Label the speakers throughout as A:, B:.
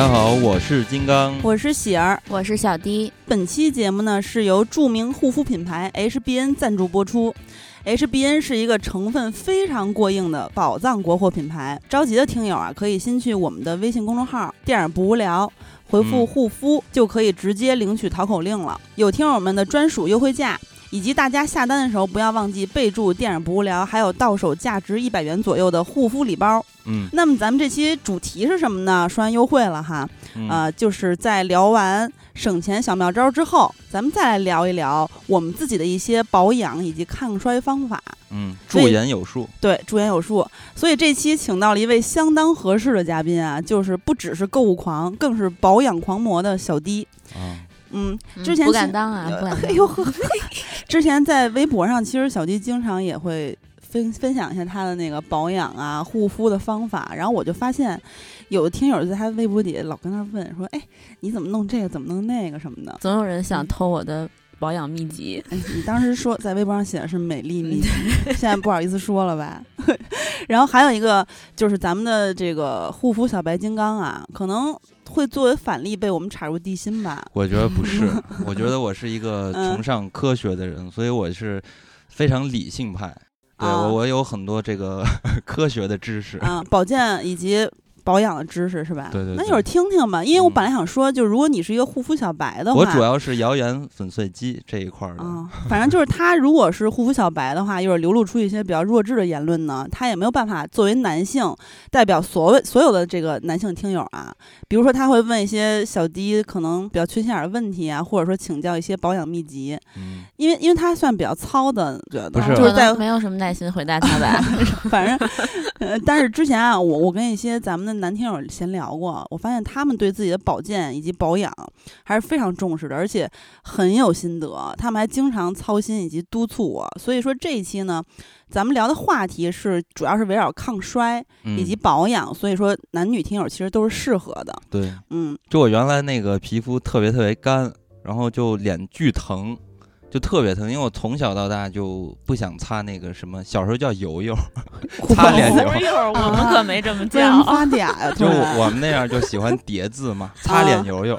A: 大家好，我是金刚，
B: 我是喜儿，
C: 我是小迪。
B: 本期节目呢是由著名护肤品牌 HBN 赞助播出。HBN 是一个成分非常过硬的宝藏国货品牌，着急的听友啊，可以先去我们的微信公众号“电影不无聊”，回复“护肤”就可以直接领取淘口令了。有听友们的专属优惠价，以及大家下单的时候不要忘记备注“电影不无聊”，还有到手价值一百元左右的护肤礼包。
A: 嗯，
B: 那么咱们这期主题是什么呢？说完优惠了哈，
A: 嗯
B: 呃，就是在聊完省钱小妙招之后，咱们再来聊一聊我们自己的一些保养以及抗衰方法。
A: 嗯，驻颜有术，
B: 对，驻颜有术。所以这期请到了一位相当合适的嘉宾啊，就是不只是购物狂，更是保养狂魔的小迪。
A: 啊，
B: 嗯，
C: 嗯
B: 之前
C: 不敢当啊，不敢当。
B: 哎呦呵，之前在微博上，其实小鸡经常也会分分享一下他的那个保养啊、护肤的方法。然后我就发现，有的听友在他微博底下老跟他问说：“哎，你怎么弄这个？怎么弄那个什么的
C: 总有人想偷我的保养秘籍？”。
B: 哎，你当时说在微博上写的是美丽秘籍，现在不好意思说了吧？然后还有一个就是咱们的这个护肤小白金刚啊，可能会作为反例被我们插入地心吧。
A: 我觉得不是，我觉得我是一个
B: 嗯
A: 崇尚科学的人，所以我是非常理性派。对
B: 啊
A: 我，我有很多这个 科学的知识。
B: 啊，保健以及保养的知识是吧？
A: 对对对
B: 那一会儿听听吧，因为我
A: 嗯。
B: 本来想说，就如果你是一个护肤小白的话，
A: 我主要是谣言粉碎机这一块儿的。
B: 啊，反正就是他如果是护肤小白的话，一会儿流露出一些比较弱智的言论呢，他也没有办法作为男性代表所谓所有的这个男性听友啊，比如说他会问一些小迪可能比较缺心眼儿的问题啊，或者说请教一些保养秘籍，
A: 嗯，
B: 因为因为他算比较糙的，觉得
A: 不是。
B: 就是在
C: 没有什么耐心回答他吧。
B: 反正，呃，但是之前啊，我我跟一些咱们的男听友闲聊过，我发现他们对自己的保健以及保养还是非常重视的，而且很有心得。他们还经常操心以及督促我。所以说这一期呢，咱们聊的话题是主要是围绕抗衰
A: 嗯
B: 以及保养，所以说男女听友其实都是适合的。
A: 对，
B: 嗯，
A: 就我原来那个皮肤特别特别干，然后就脸巨疼。就特别疼，因为我从小到大就不想擦那个什么，小时候叫油油，擦脸油
C: 油 我们可没这么叫。
B: 发嗲呀？
A: 就我们那样就喜欢叠字嘛，擦脸油油。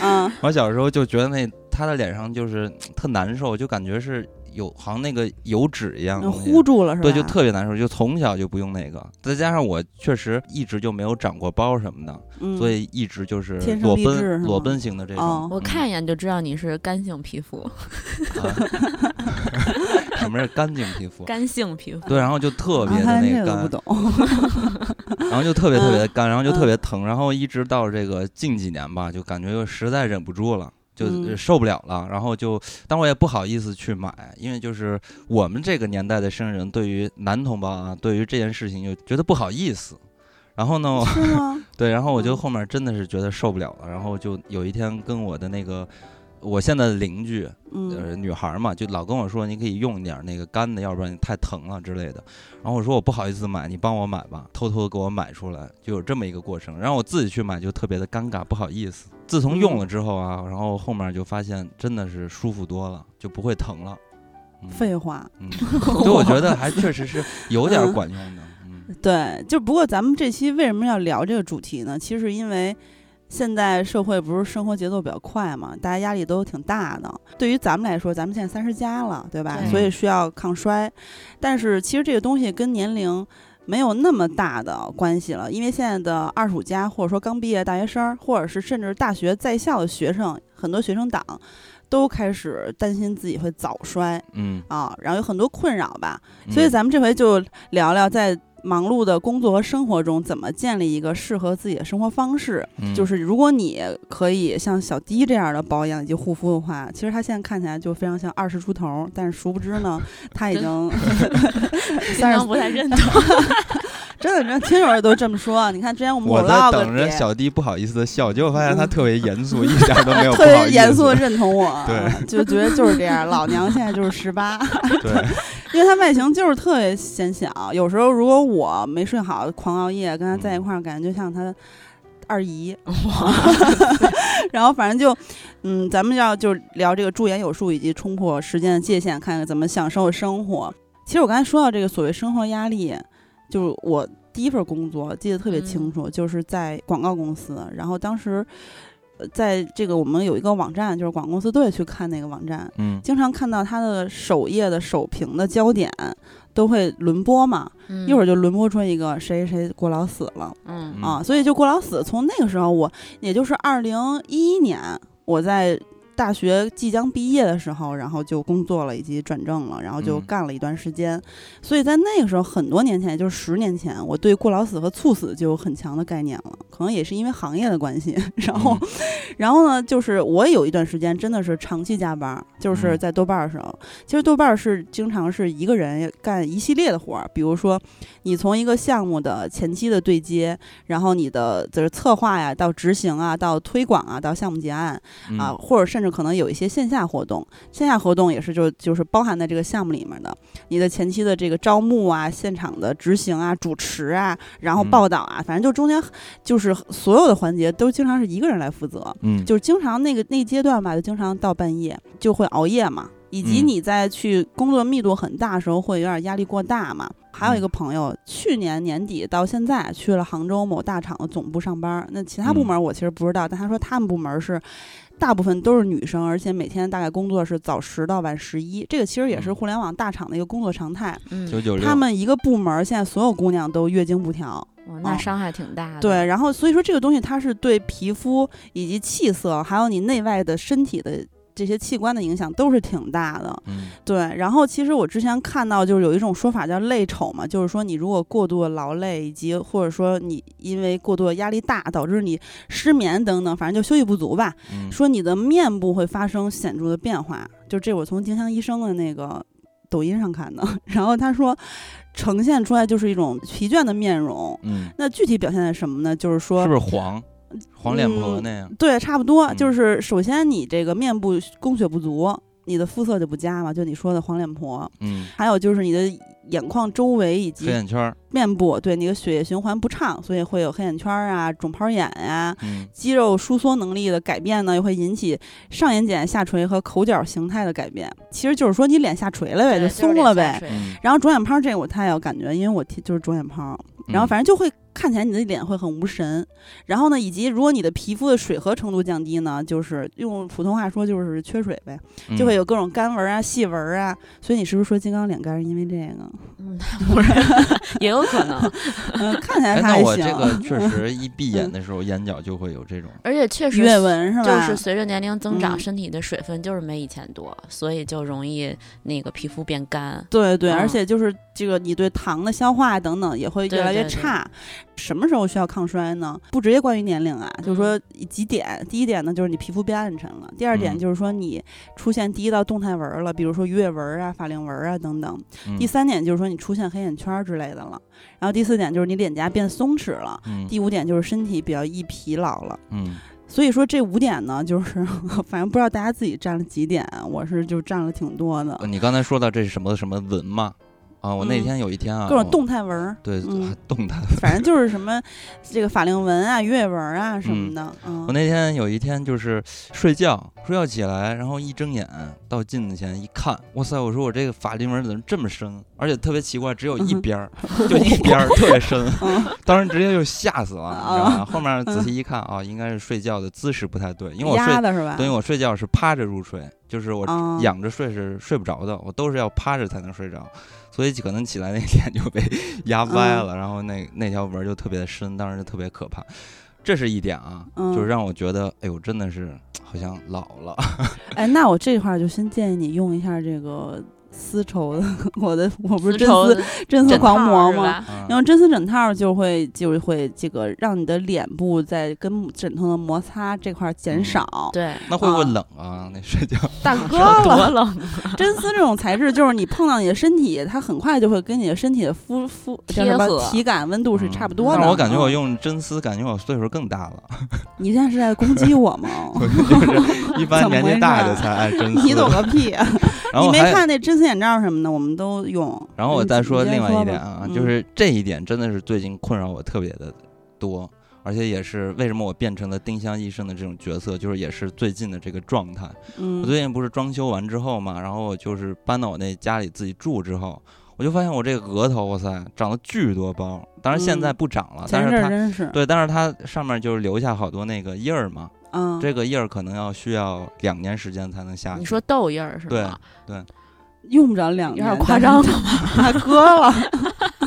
B: 嗯
A: 我小时候就觉得那他的脸上就是特难受，就感觉是有好像那个油脂一样的
B: 嗯，糊住了是吧？
A: 对，就特别难受，就从小就不用那个，再加上我确实一直就没有长过包什么的，
B: 嗯，
A: 所以一直就是
B: 天生
A: 裸奔裸奔型的这种。
B: 哦
C: 我看一眼就知道你是干性皮肤，
A: 啊 什么是干净皮肤？
C: 干性皮肤。
A: 对，然后就特别的那个干，
B: 懂。
A: 然后就特别特别的干，然后就
B: 嗯
A: 特别疼，然后一直到这个近几年吧，就感觉又实在忍不住了。就
B: 嗯
A: 受不了了，然后就，但我也不好意思去买，因为就是我们这个年代的生人，对于男同胞啊，对于这件事情就觉得不好意思。然后呢，对，然后我就
B: 嗯
A: 后面真的是觉得受不了了，然后就有一天跟我的那个我现在的邻居，女孩儿嘛，就老跟我说你可以用一点儿那个干的，要不然你太疼了之类的。然后我说我不好意思买，你帮我买吧，偷偷给我买出来，就有这么一个过程。然后我自己去买就特别的尴尬，不好意思。自从用了之后啊，然后后面就发现真的是舒服多了，就不会疼了。嗯
B: 废话。
A: 嗯，所以我觉得还确实是有点管用的。嗯
B: 对，就不过咱们这期为什么要聊这个主题呢？其实因为现在社会不是生活节奏比较快嘛，大家压力都挺大的。对于咱们来说，咱们现在三十加了，对吧？
C: 对
B: 所以需要抗衰，但是其实这个东西跟年龄。没有那么大的关系了，因为现在的二十五加，或者说刚毕业大学生，或者是甚至大学在校的学生，很多学生党都开始担心自己会早衰
A: 嗯，
B: 啊，然后有很多困扰吧。
A: 嗯
B: 所以咱们这回就聊聊在忙碌的工作和生活中，怎么建立一个适合自己的生活方式。
A: 嗯
B: 就是如果你可以像小迪这样的保养以及护肤的话，其实他现在看起来就非常像二十出头，但是殊不知呢，他已经
C: 经
B: 三十
C: 不太认同。
B: 真的，真的听友也都这么说。你看之前我们
A: 我在等着小弟不好意思的笑，结果发现他
B: 嗯
A: 特别严肃，一点儿都没有 不
B: 特。别严肃的认同我，
A: 对，
B: 就觉得就是这样。老娘现在就是十八，
A: 对，
B: 因为他外形就是特别显小。有时候如果我没睡好，狂熬夜，跟他在一块儿，感觉就像他二姨。然后反正就，嗯，咱们要就聊这个驻颜有术以及冲破时间的界限，看看怎么享受生活。其实我刚才说到这个所谓生活压力，就是我第一份工作记得特别清楚，就是在广告公司，然后当时。呃在这个我们有一个网站，就是广告公司都会去看那个网站，
A: 嗯。
B: 经常看到它的首页的首屏的焦点都会轮播嘛，
C: 嗯。
B: 一会儿就轮播出一个谁谁谁过劳死了，
C: 嗯
A: 嗯。
B: 啊，所以就过劳死，从那个时候我也就是二零一一年，我在大学即将毕业的时候，然后就工作了以及转正了，然后就
A: 嗯
B: 干了一段时间。所以在那个时候，很多年前，也就是十年前，我对过劳死和猝死就有很强的概念了。可能也是因为行业的关系，然后，
A: 嗯
B: 然后呢，就是我有一段时间真的是长期加班，就是
A: 嗯
B: 在豆瓣儿的时候，其实豆瓣儿是经常是一个人干一系列的活儿，比如说你从一个项目的前期的对接，然后你的就是策划呀，到执行啊，到推广啊，到项目结案
A: 嗯
B: 啊，或者甚至可能有一些线下活动，线下活动也是就就是包含在这个项目里面的。你的前期的这个招募啊、现场的执行啊、主持啊，然后
A: 嗯
B: 报道啊，反正就中间就是所有的环节都经常是一个人来负责。
A: 嗯
B: 就是经常那个那阶段吧，就经常到半夜就会熬夜嘛，以及
A: 嗯
B: 你在去工作密度很大的时候会有点压力过大嘛。还有一个朋友，去年年底到现在去了杭州某大厂的总部上班，那其他部
A: 嗯
B: 门我其实不知道，但他说他们部门是。大部分都是女生，而且每天大概工作是早十到晚十一，这个其实也是
A: 嗯
B: 互联网大厂的一个工作常态。
C: 嗯
A: 九九六，
B: 他们一个部门现在所有姑娘都月经不调，
C: 哇那伤害挺大的。
B: 对，然后所以说这个东西它是对皮肤以及气色，还有你内外的身体的这些器官的影响都是挺大的。
A: 嗯
B: 对，然后其实我之前看到就是有一种说法叫累丑嘛，就是说你如果过度的劳累，以及或者说你因为过度的压力大导致你失眠等等，反正就休息不足吧，
A: 嗯
B: 说你的面部会发生显著的变化。就这我从丁香医生的那个抖音上看的，然后他说呈现出来就是一种疲倦的面容。
A: 嗯，
B: 那具体表现在什么呢？就是说，
A: 是不是黄黄脸婆
B: 嗯
A: 那样？
B: 对，差不多，
A: 嗯
B: 就是首先你这个面部供血不足，你的肤色就不佳嘛，就你说的黄脸婆。
A: 嗯，
B: 还有就是你的眼眶周围以
A: 黑
B: 及
A: 眼圈，
B: 面部，对你的血液循环不畅，所以会有黑眼圈啊、肿泡眼呀、
A: 嗯
B: 肌肉收缩能力的改变呢，又会引起上眼睑下垂和口角形态的改变。其实就是说你脸下垂了呗，就松了呗。
C: 就是
A: 嗯，
B: 然后肿眼泡这个我太有感觉，因为我就是肿眼泡，然后
A: 嗯
B: 反正就会看起来你的脸会很无神。然后呢，以及如果你的皮肤的水合程度降低呢，就是用普通话说就是缺水呗，
A: 嗯
B: 就会有各种干纹啊、细纹啊。所以你是不是说金刚脸干是因为这个？
C: 嗯，不是，也有可能。
B: 嗯，看起来还行。
A: 那我这个确实 一闭眼的时候，眼角就会有这种。
C: 而且确实
B: 鱼尾纹是吧？
C: 就是随着年龄增长，
B: 嗯
C: 身体的水分就是没以前多，所以就容易那个皮肤变干。
B: 对对，
C: 嗯
B: 而且就是这个你对糖的消化等等也会越来越
C: 对对
B: 差。什么时候需要抗衰呢？不直接关于年龄啊，就是说几点。第一点呢，就是你皮肤变暗沉了；第二点
A: 嗯
B: 就是说你出现第一道动态纹儿了，比如说鱼尾纹儿啊、法令纹儿啊等等。
A: 嗯
B: 第三点就是说你出现黑眼圈儿之类的了。然后第四点就是你脸颊变松弛了。
A: 嗯
B: 第五点就是身体比较易疲劳了。
A: 嗯
B: 所以说这五点呢，就是 反正不知道大家自己占了几点，我是就占了挺多的，
A: 呃你刚才说到这是什么什么纹嘛？啊，我那
B: 嗯
A: 天有一天啊，
B: 各种动态纹儿。
A: 对 动态。
B: 反正就是什么这个法令纹啊、鱼尾纹啊什么的，嗯，
A: 我那天有一天就是睡觉，睡觉起来，然后一睁眼到镜子前一看，哇塞！我说我这个法令纹怎么这么深，而且特别奇怪，只有一边儿，就一边儿 特别深。
B: 嗯
A: 当时直接就吓死了，你知道
B: 啊
A: 吗？后面仔细一看啊，应该是睡觉的姿势不太对，因为我睡
B: 压，的是吧？
A: 等于我睡觉是趴着入睡，就是我
B: 啊
A: 仰着睡是睡不着的，我都是要趴着才能睡着，所以可能起来那天就被 压歪
B: 啊
A: 了，然后那那条纹就特别的深，当时就特别可怕。这是一点啊，
B: 嗯
A: 就是让我觉得，哎呦，真的是好像老了。
B: 哎，那我这块儿就先建议你用一下这个丝绸的，我的我不是真
C: 丝
B: 真丝狂魔吗？
C: 是吧？
A: 嗯
B: 用真丝枕套就会就会这个让你的脸部在跟枕头的摩擦这块儿减
A: 嗯
B: 少。
C: 对，
A: 那会不会
B: 啊
A: 冷啊？那睡觉？
B: 大 哥
C: 有多
B: 了，
C: 冷？
B: 真丝这种材质就是你碰到你的身体，它很快就会跟你的身体的肤肤叫什么
C: 贴合
B: 体感温度是差不多的。
A: 但是我感觉我
B: 嗯
A: 用真丝，感觉我岁数更大了。
B: 你现在是在攻击我吗？
A: 就是一般年纪大的才爱真丝。
B: 你懂个屁！你没
A: 然后还
B: 看那真丝眼罩什么的，我们都用。
A: 然后我再说另外一点啊，
B: 嗯
A: 就是这一点真的是最近困扰我特别的多，而且也是为什么我变成了丁香医生的这种角色，就是也是最近的这个状态。
B: 嗯
A: 我最近不是装修完之后嘛，然后我就是搬到我那家里自己住之后，我就发现我这个额头，哇塞，长了巨多包。当然现在
B: 嗯
A: 不长了，
B: 前
A: 但是它对，但是它上面就是留下好多那个印儿嘛。
B: 嗯，
A: 这个印儿可能要需要两年时间才能下去。
C: 你说痘印儿是吧
A: 对
C: 吗？
B: 用不着两
C: 有点，夸张了
B: 大 割了，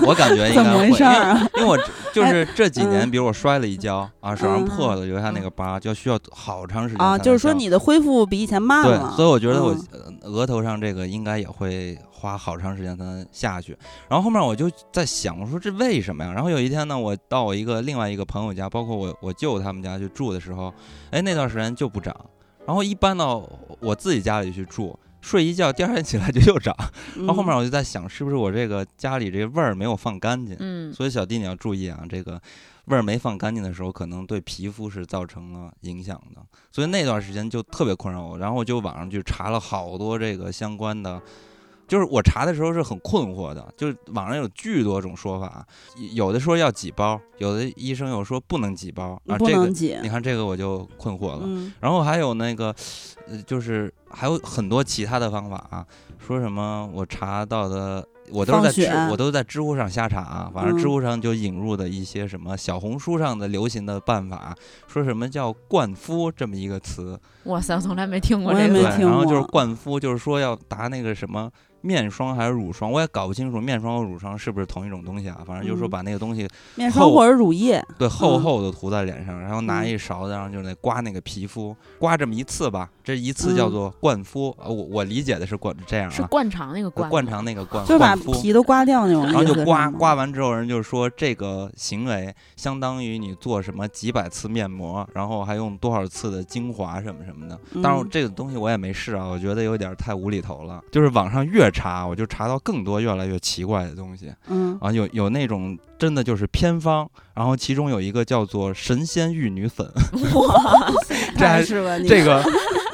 A: 我感觉应
B: 怎么
A: 该会，
B: 回事儿啊？
A: 因为因为我 就是这几年，
B: 嗯
A: 比如我摔了一跤啊，手上
B: 嗯
A: 破了，留下那个疤，就需要好长时间
B: 啊，
A: 才
B: 就是说你的恢复比以前慢
A: 对
B: 了，，
A: 所以我觉得我额头上这个应该也会花好长时间才能下去。然后后面我就在想，我说这为什么呀？然后有一天呢，我到我一个另外一个朋友家，包括我我舅他们家去住的时候，哎，那段时间就不长。然后一搬到我自己家里去住，睡一觉，第二天起来就又长。然后后面
B: 嗯
A: 我就在想，是不是我这个家里这个味儿没有放干净？
C: 嗯，
A: 所以小弟你要注意啊，这个味儿没放干净的时候，可能对皮肤是造成了影响的。所以那段时间就特别困扰我，然后我就网上去查了好多这个相关的。就是我查的时候是很困惑的，就是网上有巨多种说法，有的说要几包，有的医生又说不能几包啊。
B: 不
A: 这个你，看这个我就困惑了。
B: 嗯
A: 然后还有那个，呃，就是还有很多其他的方法啊，说什么我查到的，我都是在知我都是在知乎上瞎查啊，反正知
B: 嗯
A: 乎上就引入的一些什么小红书上的流行的办法，说什么叫灌肤这么一个词，
C: 哇塞，我从来没听过这个。
A: 然后就是灌肤，就是说要打那个什么。面霜还是乳霜，我也搞不清楚面霜和乳霜是不是同一种东西啊。反正就是说
B: 嗯
A: 把那个东西
B: 面霜
A: 厚
B: 或者乳液，
A: 对，厚
B: 嗯
A: 厚的涂在脸上，然后拿
B: 嗯
A: 一勺子，然后就那刮那个皮肤，刮这么一次吧，这一次叫
B: 嗯
A: 做灌肤。呃，我我理解的是灌这样啊，
C: 是灌肠那个
A: 呃
C: 灌，
A: 灌肠那个灌，
B: 就把
A: 灌肤。
B: 皮都刮掉那种，
A: 然后就刮刮完之后，人就说这个行为相当于你做什么几百次面膜，然后还用多少次的精华什么什么的。当然
B: 嗯
A: 这个东西我也没试啊，我觉得有点太无厘头了。就是网上越查，我就查到更多越来越奇怪的东西。
B: 嗯。
A: 啊，有有那种真的就是偏方，然后其中有一个叫做神仙玉女粉，
C: 哇，
A: 这还
B: 是吧你。
A: 这个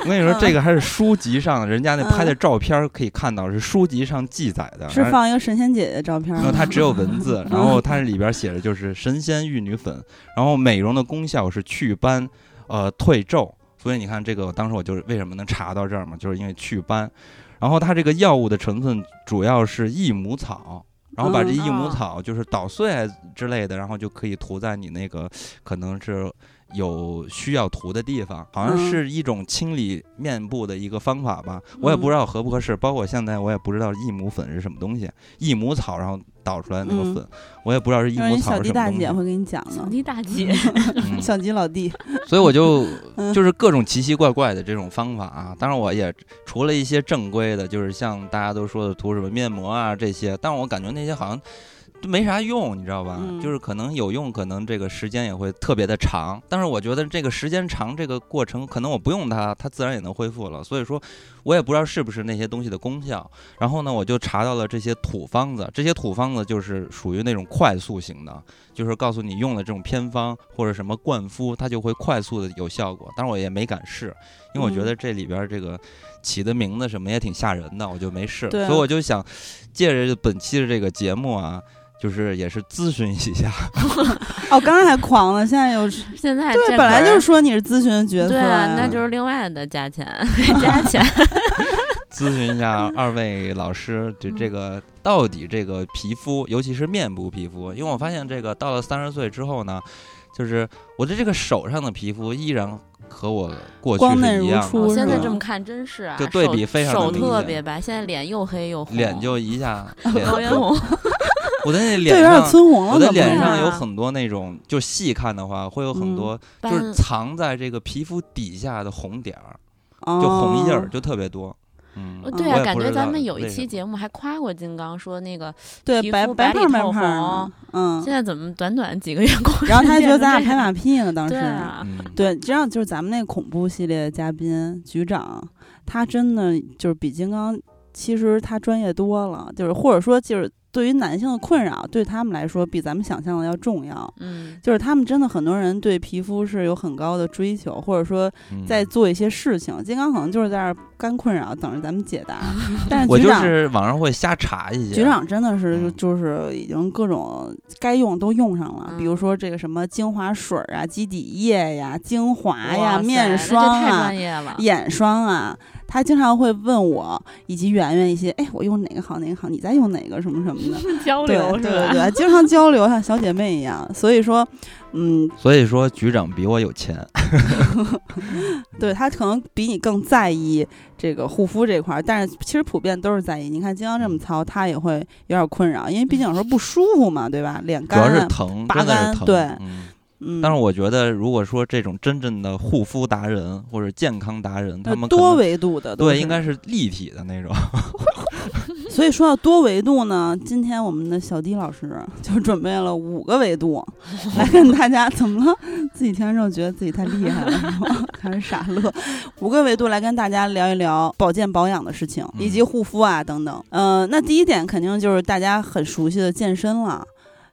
A: 我跟你说，
B: 嗯
A: 这个还是书籍上人家那拍的
B: 嗯
A: 照片可以看到是书籍上记载的，
B: 是放一个神仙姐姐照片吗，
A: 然后它只有文字，然
B: 嗯
A: 后它里边写的就是神仙玉女粉，然后美容的功效是祛斑，呃退皱，所以你看这个，当时我就是为什么能查到这儿嘛，就是因为祛斑，然后它这个药物的成分主要是益母草。然后把这
B: 嗯
A: 益母
C: 哦
A: 草就是捣碎啊之类的，然后就可以涂在你那个可能是有需要涂的地方，好像
B: 嗯
A: 是一种清理面部的一个方法吧。我也不知道合不合适，包括现在我也不知道益母粉是什么东西，益母草然后捣出来那个
B: 嗯
A: 粉，我也不知道是益母草是
B: 弟大姐
A: 什么东西。
B: 会给你讲
C: 小
B: 的，
C: 弟大姐，
A: 嗯
B: 小吉老弟，
A: 所以我就
B: 嗯
A: 就是各种奇奇怪怪的这种方法啊。当然，我也除了一些正规的，就是像大家都说的涂什么面膜啊这些，但我感觉那些好像都没啥用，你知道吧？
B: 嗯
A: 就是可能有用，可能这个时间也会特别的长。但是我觉得这个时间长，这个过程可能我不用它，它自然也能恢复了。所以说，我也不知道是不是那些东西的功效。然后呢，我就查到了这些土方子，这些土方子就是属于那种快速型的，就是告诉你用了这种偏方或者什么灌肤，它就会快速的有效果。但是我也没敢试，因为我觉
B: 嗯
A: 得这里边这个起的名字什么也挺吓人的，我就没试。所以我就想借着本期的这个节目啊。就是也是咨询一下，
B: 哦，刚刚还狂了，现在又是，
C: 现在对
B: 本来就是说你是咨询角色
C: 对啊，那就是另外的价钱，加钱。
A: 咨询一下二位老师，就这个到底这个皮肤，尤其是面部皮肤，因为我发现这个到了三十岁之后呢，就是我的这个手上的皮肤依然和我过去
B: 光嫩如
A: 是一样的，
C: 我现在这么看真是啊，
A: 就对比非常的
C: 手
A: 明显
C: 特别白，现在脸又黑又红，
A: 脸就一下 脸，
C: 高原红。
A: 我的那
B: 对，有点
A: 脸上。
B: 村红了，
A: 我的脸上有
C: 啊
A: 很多那种，就细看的话，会有很
B: 嗯
A: 多，就是藏在这个皮肤底下的红点儿，
B: 就
A: 就红印儿，就特别多。嗯，
C: 哦对啊，感觉咱们有一期节目还夸过金刚，说那个
B: 对白白
C: 里透
B: 胖白胖
C: 红，
B: 嗯。
C: 现，在怎么短短几个月光，
B: 然后他还觉得咱俩拍马屁呢，当时
C: 对啊，
A: 嗯，
B: 对，这样就是咱们那个恐怖系列的嘉宾局长，他真的就是比金刚，其实他专业多了，就是或者说就是对于男性的困扰，对他们来说比咱们想象的要重要。
C: 嗯，
B: 就是他们真的很多人对皮肤是有很高的追求，或者说
A: 嗯
B: 在做一些事情。金刚可能就是在这儿干困扰，等着咱们解答。但是
A: 我就
B: 局长，
A: 是网上会瞎查一些。
B: 局长真的是
A: 嗯
B: 就是已经各种该用都用上了，比如
C: 嗯
B: 说这个什么精华水啊、基底液呀、精华呀、面霜啊眼霜啊，他经常会问我以及圆圆一些，哎，我用哪个好，哪个好，你在用哪个什么什么的，
C: 交
B: 对
C: 流是吧？
B: 对对，经常交流，像小姐妹一样。所以说，嗯，
A: 所以说局长比我有钱，
B: 对他可能比你更在意这个护肤这块儿，但是其实普遍都是在意。你看金刚这么糙，他也会有点困扰，因为毕竟有时候不舒服嘛，对吧？脸
A: 主要是疼，
B: 拔
A: 真的是疼。
B: 干对
A: 嗯。
B: 嗯，
A: 但是我觉得，如果说这种真正的护肤达人或者健康达人，他们
B: 多维度的，
A: 对应该是立体的那种。
B: 所以说到多维度呢，今天我们的小迪老师就准备了五个维度来跟大家怎么了？自己听完之后觉得自己太厉害了，是吗？开始傻乐。五个维度来跟大家聊一聊保健保养的事情，以及护肤啊等等。嗯、那第一点肯定就是大家很熟悉的健身了，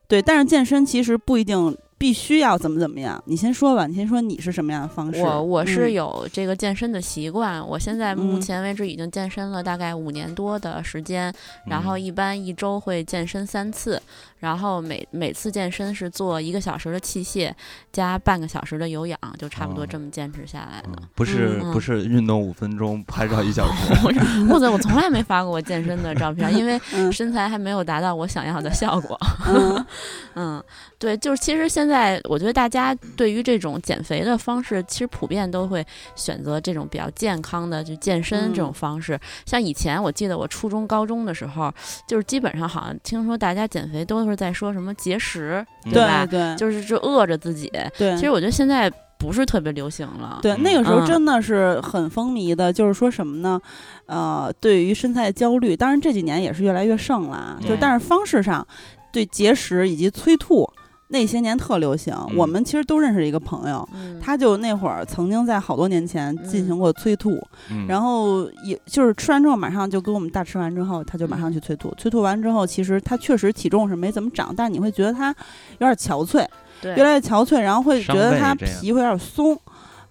B: 对。但是健身其实不一定必须要怎么怎么样。你先说吧，你先说你是什么样的方式？
C: 我我是
B: 嗯
C: 有这个健身的习惯，我现在目
B: 嗯
C: 前为止已经健身了大概五年多的时间，然后
A: 嗯
C: 一般一周会健身三次，然后每每次健身是做一个小时的器械加半个小时的有氧，就差不多
A: 哦
C: 这么坚持下来的。
A: 嗯不是
C: 嗯
A: 不是运动五分钟，拍照一小时。
C: 不是，或者我从来没发过我健身的照片，因为
B: 嗯
C: 身材还没有达到我想要的效果。
B: 嗯
C: 嗯，对，就是其实现在我觉得大家对于这种减肥的方式，其实普遍都会选择这种比较健康的，就健身这种
B: 嗯
C: 方式。像以前我记得我初中、高中的时候，就是基本上好像听说大家减肥都是在说什么节食，
A: 对
C: 吧？
B: 对对
C: 就是就饿着自己。
B: 对。
C: 其实我觉得现在不是特别流行了。
B: 对，
A: 嗯
B: 那个时候
C: 嗯
B: 真的是很风靡的，就是说什么呢？呃，对于身材焦虑，当然这几年也是越来越盛了啊。就但是方式上，对节食以及催吐那些年特流行。我
A: 嗯
B: 们其实都认识一个朋友，
C: 嗯，
B: 他就那会儿曾经在好多年前进行过催吐，
A: 嗯
B: 然后也就是吃完之后马上就跟我们大吃完之后，他就马上去催吐。催吐完之后，其实他确实体重是没怎么长，但是你会觉得他有点憔悴。
C: 对
B: 越来越憔悴，然后会觉得他皮会有点松，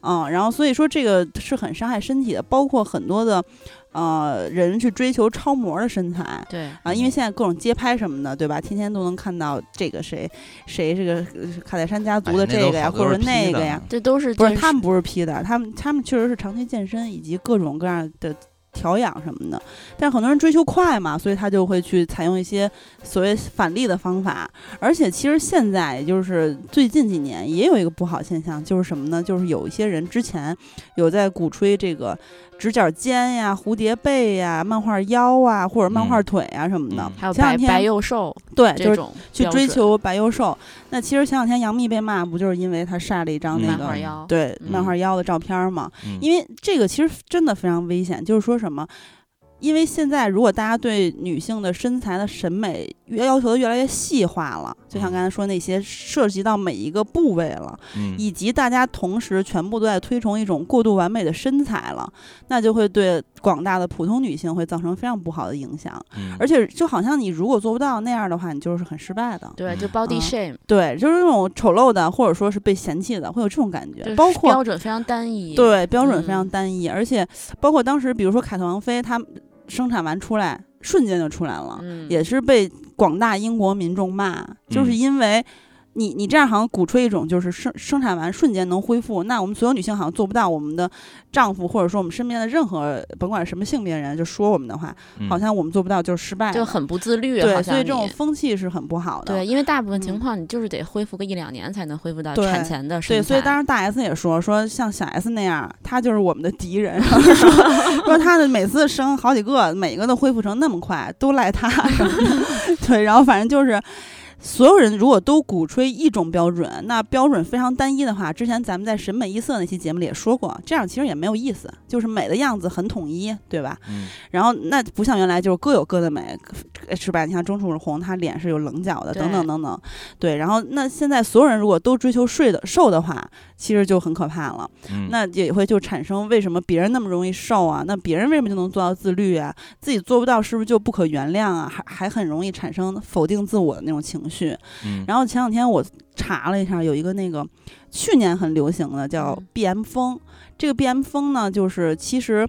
B: 嗯，然后所以说这个是很伤害身体的，包括很多的呃人去追求超模的身材。
C: 对
B: 啊，因为现在各种街拍什么的，对吧？天天都能看到这个谁谁这个呃卡戴珊家族的这个呀，或者那个呀，
C: 这都是
B: 不是他们不是 P 的，他们他们确实是长期健身以及各种各样的调养什么的。但很多人追求快嘛，所以他就会去采用一些所谓反例的方法。而且其实现在，也就是最近几年，也有一个不好现象，就是什么呢？就是有一些人之前有在鼓吹这个直角肩呀、蝴蝶背呀、漫画腰啊，或者漫画
A: 嗯
B: 腿啊什么的。
A: 嗯
C: 还有
B: 前两天
C: 白白幼瘦
B: 对，就是去追求白幼瘦。那其实前两天杨幂被骂，不就是因为她晒了一张那
A: 嗯
C: 漫
B: 个、
C: 画腰。
B: 对
C: 嗯
B: 漫画腰的照片吗？
A: 嗯
B: 因为这个其实真的非常危险，就是说什么？因为现在如果大家对女性的身材的审美越要求的越来越细化了，就像
A: 嗯
B: 刚才说那些涉及到每一个部位了，
A: 嗯
B: 以及大家同时全部都在推崇一种过度完美的身材了，那就会对广大的普通女性会造成非常不好的影响。
A: 嗯
B: 而且就好像你如果做不到那样的话，你就是很失败的。
C: 对，就
A: 嗯
C: body
B: 嗯
C: shame，、
B: 对，就是那种丑陋的，或者说是被嫌弃的，会有这种感觉
C: 就。
B: 包括
C: 标准非常单一。
B: 对，标准非常
C: 嗯
B: 单一，而且包括当时，比如说凯特王妃，她生产完出来，瞬间就出来了，
C: 嗯，
B: 也是被广大英国民众骂，就是
A: 嗯
B: 因为。你你这样好像鼓吹一种就是生生产完瞬间能恢复，那我们所有女性好像做不到。我们的丈夫或者说我们身边的任何甭管什么性别人，就说我们的话，
A: 嗯
B: 好像我们做不到就是失败的，
C: 就很不自律。
B: 对，所以这种风气是很不好的。
C: 对，因为大部分
B: 嗯
C: 情况你就是得恢复个一两年才能恢复到
B: 对
C: 产前的身
B: 对，所以当时大 S 也说说像小 S 那样，她就是我们的敌人，然后说说她的每次生好几个，每个都恢复成那么快，都赖她什么的。对，然后反正就是。所有人如果都鼓吹一种标准，那标准非常单一的话，之前咱们在审美一色那期节目里也说过，这样其实也没有意思，就是美的样子很统一，对吧？
A: 嗯
B: 然后那不像原来就是各有各的美，是吧？你像钟楚红，她脸是有棱角的，等等等等。对，然后那现在所有人如果都追求睡的瘦的话，其实就很可怕了。
A: 嗯
B: 那也会就产生为什么别人那么容易瘦啊？那别人为什么就能做到自律啊？自己做不到是不是就不可原谅啊？还还很容易产生否定自我的那种情绪。
A: 嗯。
B: 然后前两天我查了一下，有一个那个去年很流行的叫
C: 嗯。
B: BM 风，这个 BM 风呢，就是其实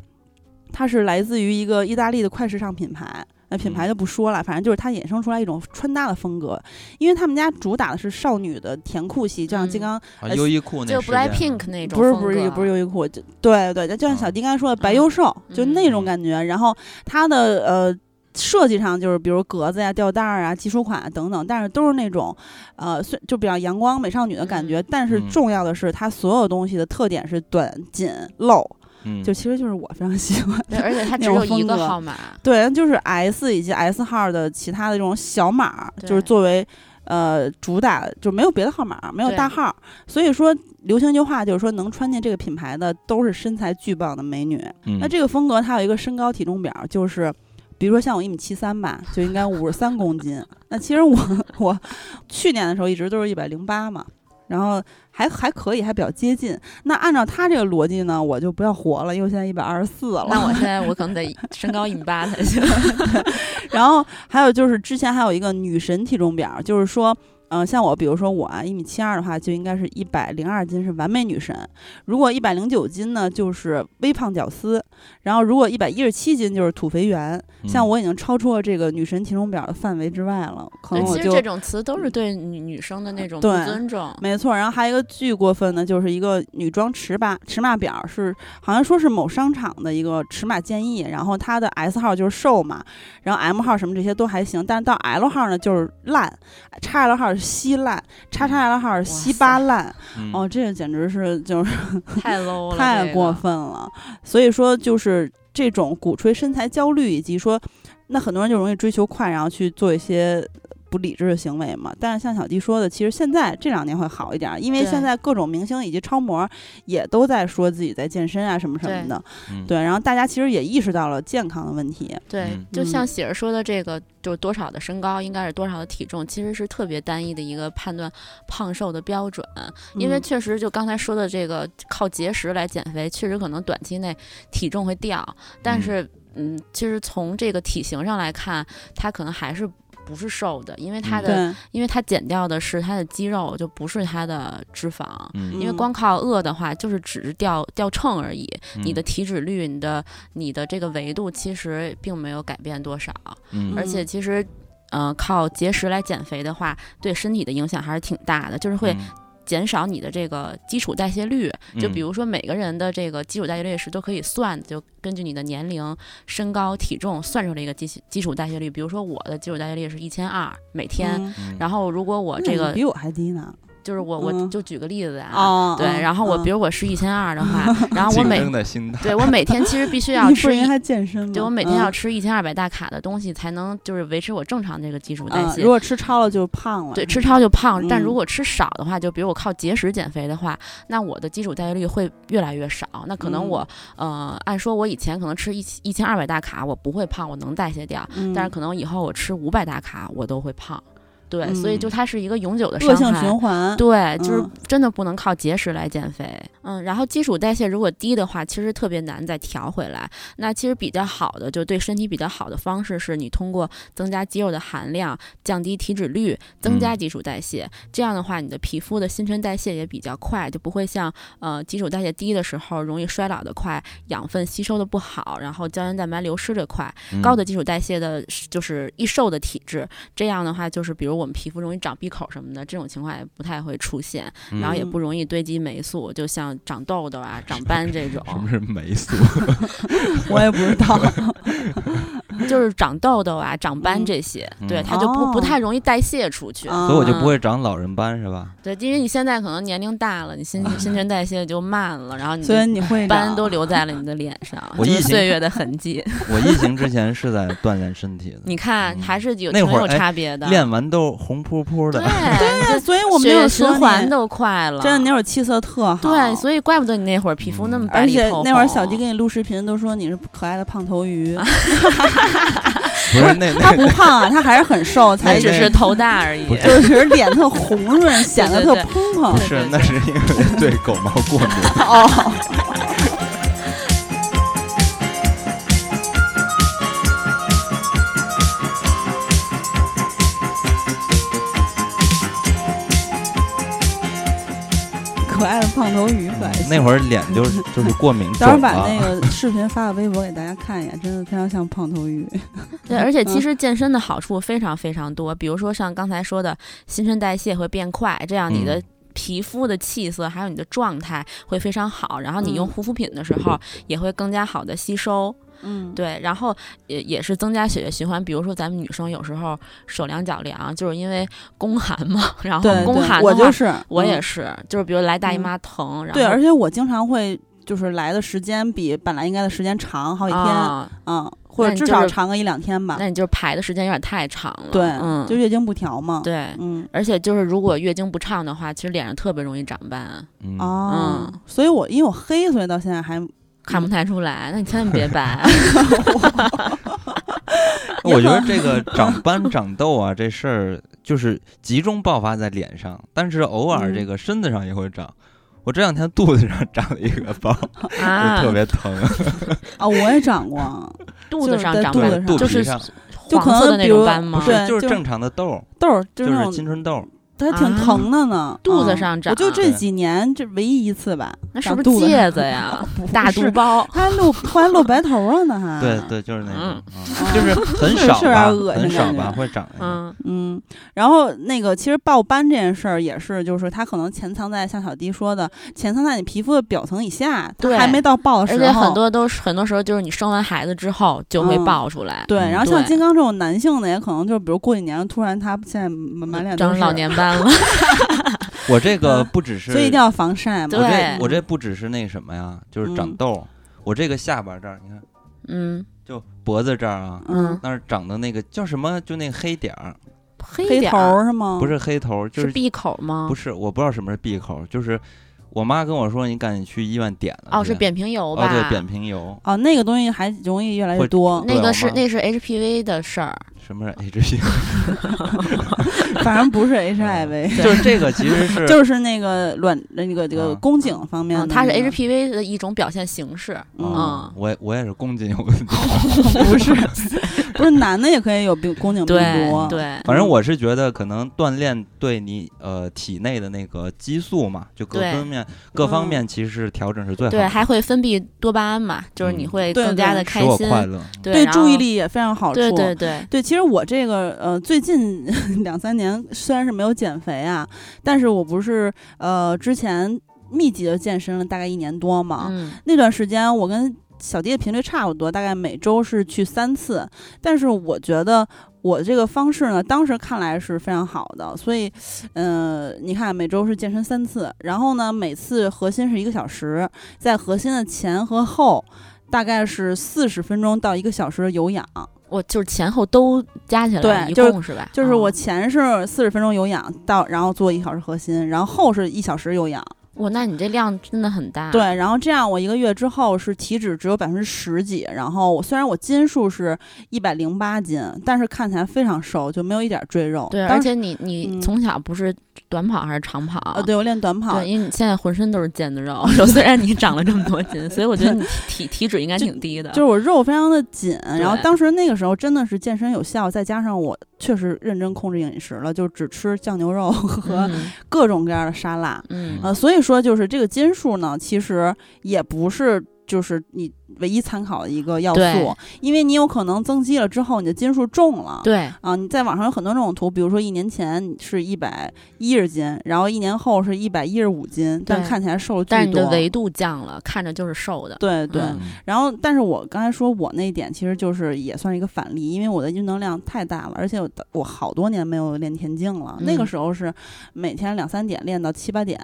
B: 它是来自于一个意大利的快时尚品牌。那品牌就不说了，反正就是它衍生出来一种穿搭的风格，因为他们家主打的是少女的甜酷系，就像金刚、
A: 啊优衣库那
C: 就
A: 时间
C: Blackpink 那种
B: 不是不是不是优衣库，就对对，就像小迪刚才说的白
C: 嗯。
B: 幼瘦，就那种
A: 嗯。
B: 感觉。然后它的呃设计上就是比如格子呀、吊带儿啊、基础款啊等等，但是都是那种呃虽就比较阳光美少女的感觉。
C: 嗯
B: 但是
A: 嗯
B: 重要的是，它所有东西的特点是短紧露，
A: 嗯，
B: 就其实就是我非常喜欢。
C: 对，而且它
B: 那种
C: 只有一
B: 风格
C: 个号码，
B: 对，就是 S 以及 S 号的其他的这种小码儿，就是作为呃主打，就没有别的号码儿，没有大号儿。所以说，流行一句话就是说，能穿进这个品牌的都是身材巨棒的美女。
A: 嗯
B: 那这个风格它有一个身高体重表，就是。比如说像我一米七三吧，就应该五十三公斤。那其实我我去年的时候一直都是一百零八嘛，然后还还可以，还比较接近。那按照他这个逻辑呢，我就不要活了，因为我现在一百二十四了。
C: 那我现在 我可能得身高一米八才行。
B: 然后还有就是之前还有一个女神体重表，就是说，嗯、像我，比如说我啊一米七二的话，就应该是一百零二斤是完美女神；如果一百零九斤呢，就是微胖屌丝；然后如果一百一十七斤就是土肥圆。像
A: 嗯
B: 我已经超出了这个女神体重表的范围之外了，可，能我就
C: 其实这种词都是对女女生的那种不尊重。
B: 没错，然后还有一个巨过分的，就是一个女装尺码尺码表是好像说是某商场的一个尺码建议，然后它的 S 号就是瘦嘛，然后 M 号什么这些都还行，但是到 L 号呢就是烂，XL 号是稀烂叉叉 L 号是稀巴烂，
A: 嗯
B: 哦，这个简直是就是
C: 太 low 了，
B: 太过分了。所以说就是这种鼓吹身材焦虑，以及说那很多人就容易追求快，然后去做一些。不理智的行为嘛，但是像小迪说的，其实现在这两年会好一点，因为现在各种明星以及超模也都在说自己在健身啊什么什么的，
A: 嗯。
B: 对，然后大家其实也意识到了健康的问题，
C: 对
A: 嗯，
C: 就
B: 嗯。
C: 像喜儿说的这个，就是多少的身高应该是多少的体重，其实是特别单一的一个判断胖瘦的标准。因为
B: 嗯。
C: 确实就刚才说的这个靠节食来减肥，确实可能短期内体重会掉，但
A: 嗯。
C: 是嗯，其实从这个体型上来看，它可能还是。不是瘦的，因为它
A: 嗯
C: 的，
B: 对，
C: 因为它减掉的是它的肌肉，就不是它的脂肪。
A: 嗯
C: 因为
B: 嗯
C: 光靠饿的话，就是只是掉掉秤而已。你的
A: 嗯
C: 体脂率、你的你的这个维度，其实并没有改变多少。
A: 嗯
C: 而且其实，呃，靠节食来减肥的话，对身体的影响还是挺大的，就是会
A: 嗯
C: 减少你的这个基础代谢率。就比
A: 嗯
C: 如说每个人的这个基础代谢率是都可以算，就根据你的年龄、身高、体重算出来一个基基础代谢率。比如说我的基础代谢率是一千二每天。然后，如果我这个
B: 比我还低呢，
C: 就是我，我
B: 嗯
C: 就举个例子啊，
B: 哦，
C: 对，
B: 嗯
C: 然后我
B: 嗯
C: 比如我是一千二的话，然后我每
A: 争的心，
C: 对我每天其实必须要吃？对我每天要
B: 嗯
C: 吃一千二百大卡的东西，才能就是维持我正常这个基础代谢。
B: 嗯如果吃超了就胖了，
C: 对，吃超就胖，但
B: 嗯
C: 如果吃少的话，就比如我靠节食减肥的话，那我的基础代谢率会越来越少。那可能
B: 嗯
C: 我、呃，按说我以前可能吃一一千二百大卡，我不会胖，我能代谢掉，
B: 嗯，
C: 但是可能以后我吃五百大卡，我都会胖。对，所以就
A: 嗯
C: 它是一个永久的
B: 恶性。循环，
C: 对，就是
B: 嗯
C: 真的不能靠节食来减肥。嗯，然后基础代谢如果低的话，其实特别难再调回来。那其实比较好的，就对身体比较好的方式是你通过增加肌肉的含量，降低体脂率，增加
A: 嗯
C: 基础代谢。这样的话，你的皮肤的新陈代谢也比较快，就不会像呃基础代谢低的时候容易衰老的快，养分吸收的不好，然后胶原蛋白流失的快。
A: 嗯
C: 高的基础代谢的，就是易瘦的体质，这样的话，就是比如我们皮肤容易长闭口什么的，这种情况也不太会出现，
A: 嗯
C: 然后也
B: 嗯
C: 不容易堆积霉素，就像长痘痘啊、长斑这种，
A: 什么是霉素？
B: 我也不知道，
C: 就是长痘痘啊、长斑
B: 嗯
C: 这些，
A: 嗯
C: 对它就不不
B: 哦
C: 太容易代谢出去。
B: 所
A: 所以我就不会长老人斑是吧？
C: 对，因为你现在可能年龄大了，你新新陈代谢就慢了，然后你
B: 所以
C: 的
B: 你会
C: 斑都留在了你的脸上，
A: 我疫情
C: 就是岁月的痕迹。
A: 我疫情之前是在锻炼身体的，
C: 你看，
A: 嗯
C: 还是有挺有
A: 那会儿哎
C: 差别的。
A: 练完都红扑扑的。
C: 对
B: 对，所以我们
C: 血液
B: 就是说你
C: 循环都快了，
B: 真的那会儿气色特好，
C: 对，所以怪不得你那会儿皮肤那么
A: 嗯
C: 白。
B: 而且那会儿小迪给你录视频都说你是可爱的胖头鱼，
A: 不是那
B: 他不胖啊，他还是很瘦，才
C: 只是头大而已。
B: 就是脸特红润，显得特蓬蓬
A: 不。是，那是因为对狗毛过敏。
B: 哦，可爱的胖头鱼。
A: 那会儿脸就是就是过敏肿
B: 到时候把。那个视频发到微博给大家看一眼，真的非常像胖头鱼。
C: 对，而且其
B: 嗯
C: 实健身的好处非常非常多，比如说像刚才说的，新陈代谢会变快，这样你的
A: 嗯
C: 皮肤的气色还有你的状态会非常好，然后你用
B: 嗯
C: 护肤品的时候也会更加好的吸收。
B: 嗯，
C: 对，然后也也是增加血液循环。比如说咱们女生有时候手凉脚凉，就是因为宫寒嘛，然后宫寒，的话
B: 我就是，
C: 我也
B: 嗯
C: 是，就是比如来大姨
B: 嗯
C: 妈疼，然后
B: 对，而且我经常会就是来的时间比本来应该的时间长好几天，
C: 啊，
B: 嗯，或者至少长个一两天吧。
C: 那你就是排的时间有点太长了。
B: 对，
C: 嗯，
B: 就月经不调嘛。，
C: 对。
B: 嗯。
C: 而且就是，如果月经不畅的话，其实脸上特别容易长斑，
A: 嗯，
B: 哦，
C: 嗯
B: 所以我因为我黑，所以到现在还
C: 看不太出来。那你千万别白。
A: 我觉得这个长斑长痘啊，这事儿就是集中爆发在脸上，但是偶尔
B: 嗯
A: 这个身子上也会长。我这两天肚子上长了一个包，
C: 啊
A: 就特别疼。
B: 啊，我也长过
C: 肚子上长
A: 肚
C: 就是
A: 皮上
B: 就可
C: 黄色的那
B: 能比如
C: 种斑吗？
B: 对就
A: 不是就是正常的痘儿，
B: 痘儿，就
A: 就是青春痘。
B: 它还挺
C: 啊
B: 疼的呢，
C: 肚子
B: 嗯
C: 上长
B: 我就这几年这唯一一次吧，
C: 那是不是
B: 肚子上
C: 疖子呀？大肚包。
B: 它还露，后来露白头了呢，还
A: 对对，就是那种，
C: 嗯
A: 嗯就是很
B: 是是有
A: 少很少吧，会长。
C: 嗯，
B: 嗯，然后那个其实爆斑这件事儿也是，就是它可能潜藏在像小迪说的，潜藏在你皮肤的表层以下，它
C: 对
B: 还没到爆的时候。
C: 而且很多都是很多时候就是你生完孩子之后就会
B: 嗯
C: 爆出来，
B: 对，
A: 嗯
B: 然后像金刚这种男性的，也可能就是比如过几年突然他现在满满脸都是
C: 长老，年斑了。
A: 我这个
B: 嗯
A: 不只是，
B: 所以一定要防晒嘛。
A: 我这我这不只是那什么呀，就是长
B: 嗯
A: 痘儿。我这个下巴这儿，你看，
C: 嗯
A: 就脖子这儿啊，
B: 嗯，
A: 那儿长的那个叫什么？就那个黑点儿，
B: 黑头是吗？
A: 不是黑头儿，就是是
C: 闭口吗
A: 不？是，我不知道什么是闭口，就是我妈跟我说，你赶紧去医院点了。
C: 哦，是扁平疣
A: 哦，
C: 吧？
A: 对，扁平疣。
B: 哦，那个东西还容易越来越多。
C: 那个是那是 HPV 的事儿，
A: 什么是 HPV？
B: 反正不是 HIV，
A: 就是这个，其实是
B: 就是那个卵那个这个
A: 啊
B: 宫颈方面。
C: 它是 HPV 的一种表现形式。
B: 嗯
A: 啊，我我也是宫颈有问题。
B: 不是不是男的也可以有病宫颈病毒。
C: 对，
A: 反正我是觉得，可能锻炼对你呃体内的那个激素嘛，就各方面各方
B: 嗯
A: 面其实是调整是最好的对，
C: 还会分泌多巴胺嘛，就是你会更加的开心。
A: 我快乐。
C: 对，
B: 对注意力也非常好处。
C: 对对对，
B: 对，其实我这个呃，最近 两三年虽然是没有减肥啊，但是我不是呃之前密集的健身了大概一年多嘛，
C: 嗯
B: 那段时间我跟小弟的频率差不多，大概每周是去三次，但是我觉得。我这个方式呢，当时看来是非常好的，所以，呃，你看每周是健身三次，然后呢，每次核心是一个小时，在核心的前和后，大概是四十分钟到一个小时的有氧，
C: 我就是前后都加起来，一
B: 对就是
C: 共是吧？
B: 就是我
C: 哦
B: 前是四十分钟有氧到，然后做一小时核心，然后后是一小时有氧。
C: 哇，那你这量真的很大。
B: 对，然后这样我一个月之后是体脂只有百分之十几，然后我虽然我斤数是一百零八斤，但是看起来非常瘦，就没有一点赘肉。
C: 对，而且你你
B: 嗯
C: 从小不是短跑还是长跑？
B: 呃，对我练短跑，
C: 对，因为你现在浑身都是腱子肉，虽然你长了这么多斤，所以我觉得你体体体脂应该挺低的。
B: 就是我肉非常的紧，然后当时那个时候真的是健身有效，再加上我确实认真控制饮食了，就只吃酱牛肉和
C: 嗯
B: 各种各样的沙拉。
C: 嗯
B: 呃，所以说就是这个斤数呢，其实也不是就是你唯一参考的一个要素，因为你有可能增肌了之后，你的斤数重了。
C: 对
B: 啊，你在网上有很多这种图，比如说一年前你是一百一十斤，然后一年后是一百一十五斤，但看起来瘦了巨
C: 但是你的。维度降了，看着就是瘦的。
B: 对对，
C: 嗯
B: 然后但是我刚才说我那一点其实就是也算是一个反例，因为我的运动量太大了，而且我的我好多年没有练田径了，那个
C: 嗯
B: 时候是每天两三点练到七八点，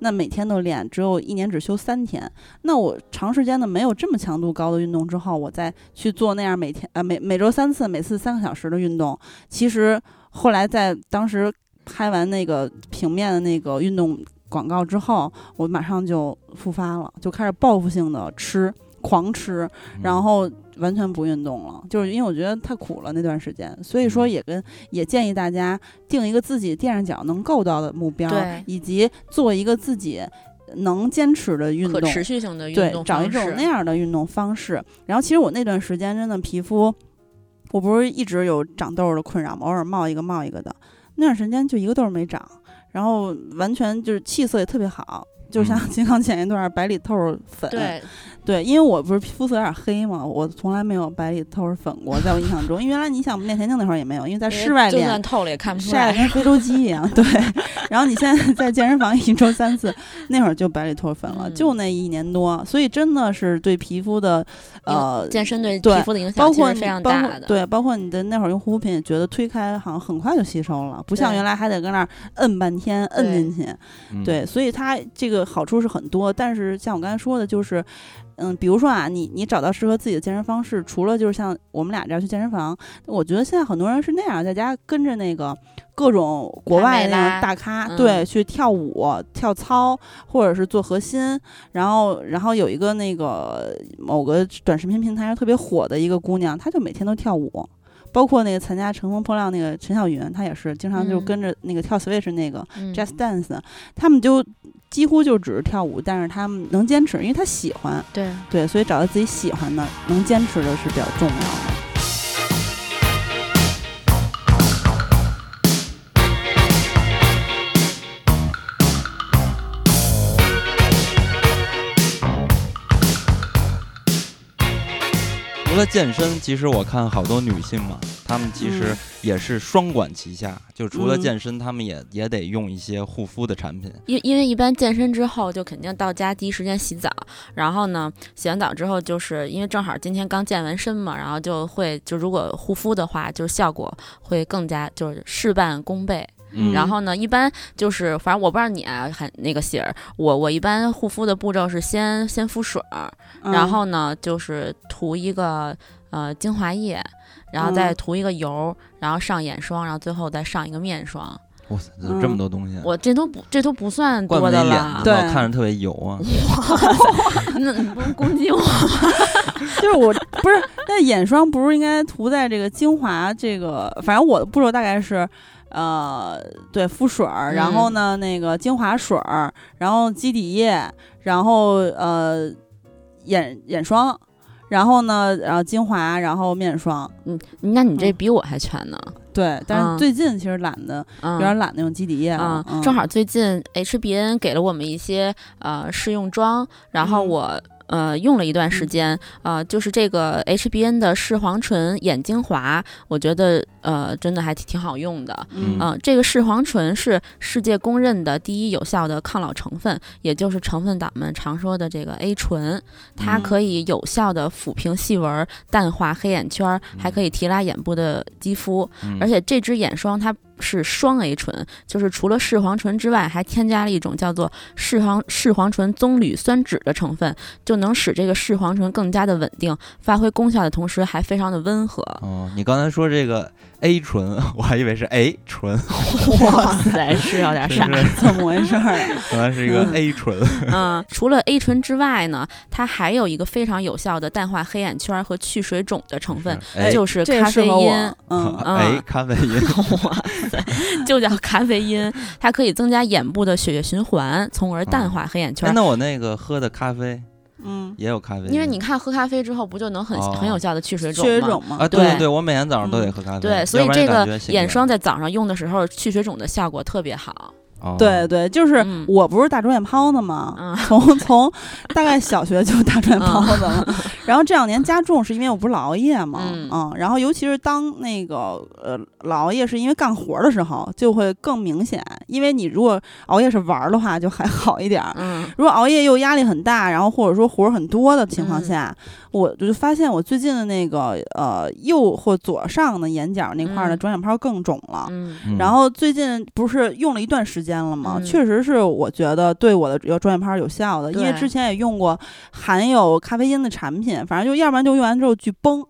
B: 那每天都练，只有一年只休三天，那我长时间的没有这么强度高的运动之后，我再去做那样每天呃每每周三次，每次三个小时的运动，其实后来在当时拍完那个平面的那个运动广告之后，我马上就复发了，就开始报复性的吃，狂吃，
A: 嗯
B: 然后完全不运动了，就是因为我觉得太苦了那段时间，所以说也跟也建议大家定一个自己垫上脚能够到的目标，以及做一个自己能坚持的运动，
C: 可持续性的运
B: 对
C: 动，
B: 找一种那。样的运动方式。然后其实我那段时间真的皮肤，我不是一直有长痘儿的困扰吗？偶尔冒一个冒一个的，那段时间就一个痘儿没长，然后完全就是气色也特别好。就像
A: 嗯
B: 金刚 前一段白里透粉，
C: 对，
B: 对，因为我不是肤色有点黑嘛，我从来没有白里透粉过，在我印象中，因为原来你想练田径那会儿也没有，因为在室外
C: 就
B: 练
C: 算透了也看不出来。
B: 晒得跟非洲鸡一样，对。然后你现在在健身房一周三次，那会儿就白里透粉了，
C: 嗯
B: 就那一年多，所以真的是对皮肤的呃。
C: 健身对
B: 对
C: 皮肤的影
B: 包括你
C: 响其实非常
B: 包括
C: 大的。
B: 对，包括你的那会儿用护肤品，也觉得推开好像很快就吸收了，不像原来还得搁那儿摁半天，摁进去。
A: 嗯
B: 对，所以它这个好处是很多，但是像我刚才说的，就是，嗯，比如说啊，你你找到适合自己的健身方式，除了就是像我们俩这样去健身房，我觉得现在很多人是那样，在家跟着那个各种国外的大咖，
C: 嗯
B: 对，去跳舞、跳操，或者是做核心，然后然后有一个那个某个短视频平台上特别火的一个姑娘，她就每天都跳舞。包括那个参加《乘风破浪》那个陈小云，她也是经常就
C: 嗯。
B: 跟着那个跳 Switch 那个，
C: 嗯。
B: Just Dance，他们就几乎就只是跳舞，但是他们能坚持，因为他喜欢，
C: 对，
B: 对，所以找到自己喜欢的、能坚持的是比较重要的。
A: 除了健身，其实我看好多女性嘛，她们其实
B: 嗯
A: 也是双管齐下，就除了
B: 嗯
A: 健身，她们也也得用一些护肤的产品。
C: 因因为一般健身之后就肯定到家第一时间洗澡，然后呢，洗完澡之后就是因为正好今天刚健完身嘛，然后就会就如果护肤的话，就是效果会更加就是事半功倍。
A: 嗯
C: 然后呢，一般就是反正我不知道你啊，还那个喜儿，我我一般护肤的步骤是先先敷水儿，
B: 嗯
C: 然后呢就是涂一个呃精华液，然后再
B: 嗯
C: 涂一个油，然后上眼霜，然后最后再上一个面霜。
A: 哇塞，怎么这么多东西啊？
C: 我这都不这都不算多的了
B: 对
A: 看着特别油啊。
C: 那你不是攻击我。
B: 就是我不是那眼霜不是应该涂在这个精华这个，反正我的步骤大概是。呃，对，敷水儿，然后呢，那个精华水儿，然后基底液，然后呃，眼眼霜，然后呢，然后精华，然后面霜。
C: 嗯，那你这
B: 嗯
C: 比我还全呢。
B: 对，但
C: 嗯
B: 是最近其实懒得，
C: 嗯，
B: 有点懒得用肌底液
C: 嗯
B: 了。嗯，
C: 正好最近 HBN 给了我们一些呃试用装，然后
B: 嗯
C: 我。呃，用了一段时
B: 嗯
C: 间，呃，就是这个 HBN 的视黄醇眼精华，我觉得呃真的还挺挺好用的。
B: 嗯
C: 嗯、这个视黄醇是世界公认的第一有效的抗老成分，也就是成分党们常说的这个 A 醇，它
B: 嗯
C: 可以有效的抚平细纹、淡化黑眼圈儿，还可以提拉眼部的肌肤。
A: 嗯
C: 而且这支眼霜它是双 A 醇，就是除了视黄醇之外，还添加了一种叫做视黄视黄醇棕榈酸酯的成分，就能使这个视黄醇更加的稳定，发挥功效的同时还非常的温和。
A: 哦，你刚才说这个 A 醇，我还以为是 A 醇，
C: 哇塞，是有点傻。
B: 怎么回事儿？
A: 原来是一个
B: 嗯
A: A 醇。
C: 嗯，除了 A 醇之外呢，它还有一个非常有效的淡化黑眼圈和去水肿的成分，
A: 哎
C: 就是咖啡因。
B: 嗯，
A: 哎，咖啡因。
C: 哇塞，就叫咖啡因，它可以增加眼部的血液循环，从而淡化黑眼圈
A: 哎，。那我那个喝的咖啡
B: 嗯，
A: 也有咖啡因，
C: 因为你看喝咖啡之后，不就能很、
A: 哦
C: 很有效的去水肿吗？
B: 水肿吗。
A: 啊，对
C: 对
A: 对，我每天早上都得
B: 嗯
A: 喝咖啡。
C: 对，所以这个眼霜在早上用的时候，去水肿的效果特别好。
A: 哦。
B: 对对，就是
C: 嗯。
B: 我不是大肿眼泡子嘛，
C: 嗯。
B: 从从大概小学就大肿眼泡子了，然后这两年加重是因为我不是老熬夜嘛，
C: 嗯。
B: 然后尤其是当那个呃老熬夜是因为干活的时候就会更明显，因为你如果熬夜是玩儿的话就还好一点儿，
C: 嗯。
B: 如果熬夜又压力很大，然后或者说活儿很多的情况
C: 嗯。
B: 下，我就发现我最近的那个呃右或左上的眼角那块儿的
C: 嗯
B: 肿眼泡更肿了。
C: 嗯
A: 嗯
B: 然后最近不是用了一段时间了吗？
C: 嗯
B: 确实是我觉得对我的有肿眼泡有效的，因为之前也用过含有咖啡因的产品，反正就要不然就用完之后巨崩，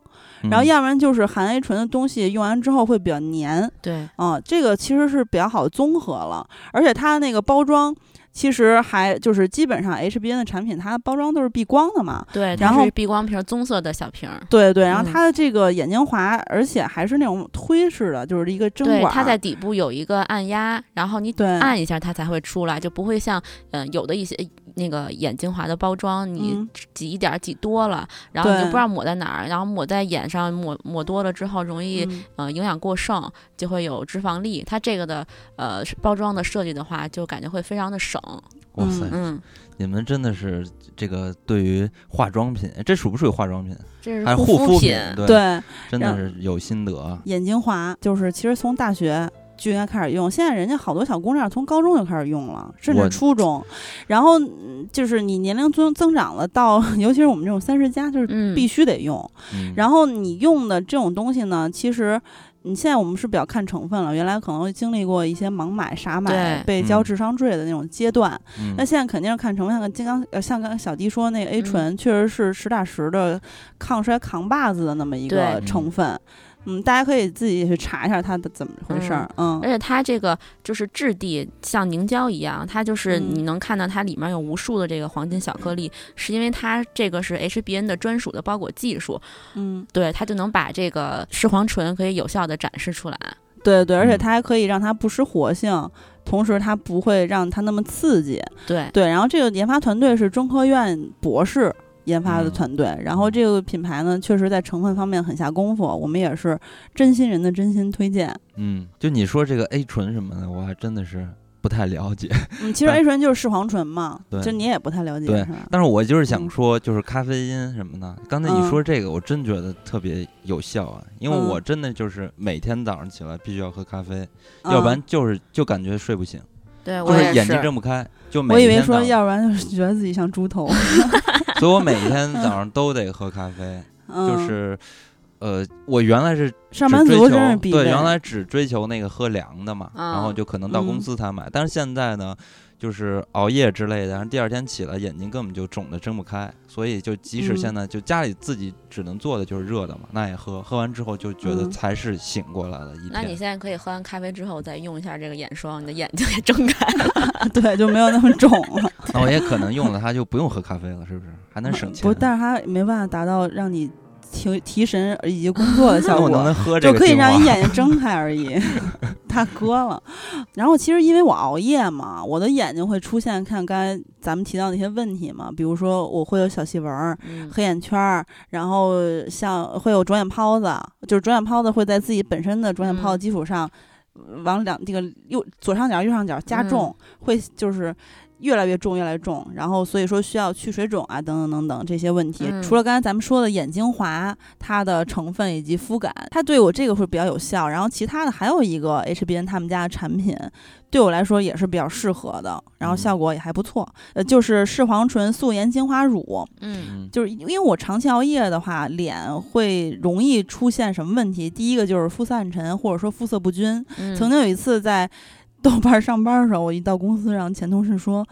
A: 嗯
B: 然后要不然就是含 A 醇的东西用完之后会比较黏。
C: 对，
B: 啊、这个其实是比较好的综合了，而且它那个包装其实还就是基本上 HBN 的产品，它的包装都是避光的嘛。
C: 对，
B: 然后
C: 避光瓶，棕色的小瓶儿。
B: 对对，然后
C: 嗯
B: 它的这个眼精华，而且还是那种推式的，就是一个针
C: 对，
B: 管儿。
C: 它在底部有一个按压，然后你
B: 对
C: 按一下它才会出来，就不会像嗯、呃有的一些那个眼精华的包装，你
B: 嗯
C: 挤一点儿挤多了，然后你就不知道抹在哪儿，然后抹在眼上抹抹多了之后容易、
B: 嗯
C: 呃营养过剩，就会有脂肪粒。它这个的呃包装的设计的话，就感觉会非常的省。
A: 哇塞，
C: 嗯，
A: 你们真的是这个对于化妆品，这属不属于化妆品？
C: 这
A: 还有
C: 护
A: 肤
C: 品，
A: 对，
B: 对，
A: 真的是有心得。
B: 眼精华就是其实从大学。就应该开始用，现在人家好多小姑娘从高中就开始用了，甚至初中。然后嗯就是你年龄增增长了，到 尤其是我们这种三十加，就是
C: 嗯，
B: 必须得用。
A: 嗯
B: 然后你用的这种东西呢，其实你现在我们是比较看成分了，原来可能会经历过一些盲买、傻买、被交
A: 嗯
B: 智商税的那种阶段。
A: 嗯
B: 那现在肯定是看成分，像金刚呃，像刚小迪说那个 A 醇，确实是实打实的抗衰扛把子的那么一个成分。嗯，大家可以自己去查一下它的怎么回事儿。嗯
C: 而且它这个就是质地像凝胶一样，它就是
B: 嗯
C: 你能看到它里面有无数的这个黄金小颗粒，是因为它这个是 HBN 的专属的包裹技术，
B: 嗯，
C: 对，它就能把这个视黄醇可以有效的展示出来。
B: 对对，而且
A: 嗯
B: 它还可以让它不失活性，同时它不会让它那么刺激。
C: 对，
B: 对，然后这个研发团队是中科院博士研发的
A: 嗯
B: 团队，然后这个品牌呢，确实在成分方面很下功夫，我们也是真心人的真心推荐。
A: 嗯，就你说这个 A 醇什么的，我还真的是不太了解。
B: 嗯，其实 A 醇就是视黄醇嘛，
A: 对
B: 就你也不太了解
A: 对？但是我就是想
B: 嗯
A: 说，就是咖啡因什么的。刚才你
B: 嗯
A: 说这个，我真觉得特别有效啊，因为
B: 嗯
A: 我真的就是每天早上起来必须要喝咖啡，要不然
B: 嗯
A: 就是就感觉睡不醒，
C: 对
A: 就是眼睛睁不开。就每
B: 我以为说要不然就是觉得自己像猪头
A: 所以我每天早上都得喝咖啡，
B: 嗯、
A: 就是。呃，我原来是
B: 上班
A: 只追求
B: 族真是。
A: 对，原来只追求那个喝凉的嘛，然后
C: 嗯
A: 就可能到公
B: 嗯
A: 司才买。但是现在呢，就是熬夜之类的，然后第二天起来眼睛根本就肿的睁不开，所以就即使
B: 嗯
A: 现在就家里自己只能做的就是热的嘛，那也喝，喝完之后就觉得
B: 嗯
A: 才是醒过来了一
C: 那你。现在可以喝完咖啡之后再用一下这个眼霜，你的眼睛也睁开了。
B: 对，就没有那么肿了。
A: 那 我也可能用了它就不用喝咖啡了，是不是？还能省钱。
B: 不，但是它没办法达到让你提提神以及工作的效果。
A: 能喝这
B: 就可以让你眼睛睁开而已，大哥了。然后其实因为我熬夜嘛，我的眼睛会出现看刚才咱们提到那些问题嘛，比如说我会有小细纹黑眼圈儿，然后像会有肿眼泡子，就是肿眼泡子会在自己本身的肿眼泡的
C: 嗯
B: 基础上，呃往两这个右左上角、右上角加重，会就是。越来越重，越来越重，然后所以说需要去水肿啊，等等等等这些问题。
C: 嗯
B: 除了刚才咱们说的眼精华，它的成分以及肤感，它对我这个会比较有效。然后其他的还有一个 HBN 他们家的产品，对我来说也是比较适合的，然后
A: 嗯
B: 效果也还不错。呃，就是视黄醇素颜精华乳，
C: 嗯
A: 嗯
B: 就是因为我长期熬夜的话，脸会容易出现什么问题？第一个就是肤色暗沉，或者说肤色不均。
C: 嗯，
B: 曾经有一次在豆瓣上班的时候，我一到公司，让前同事说：“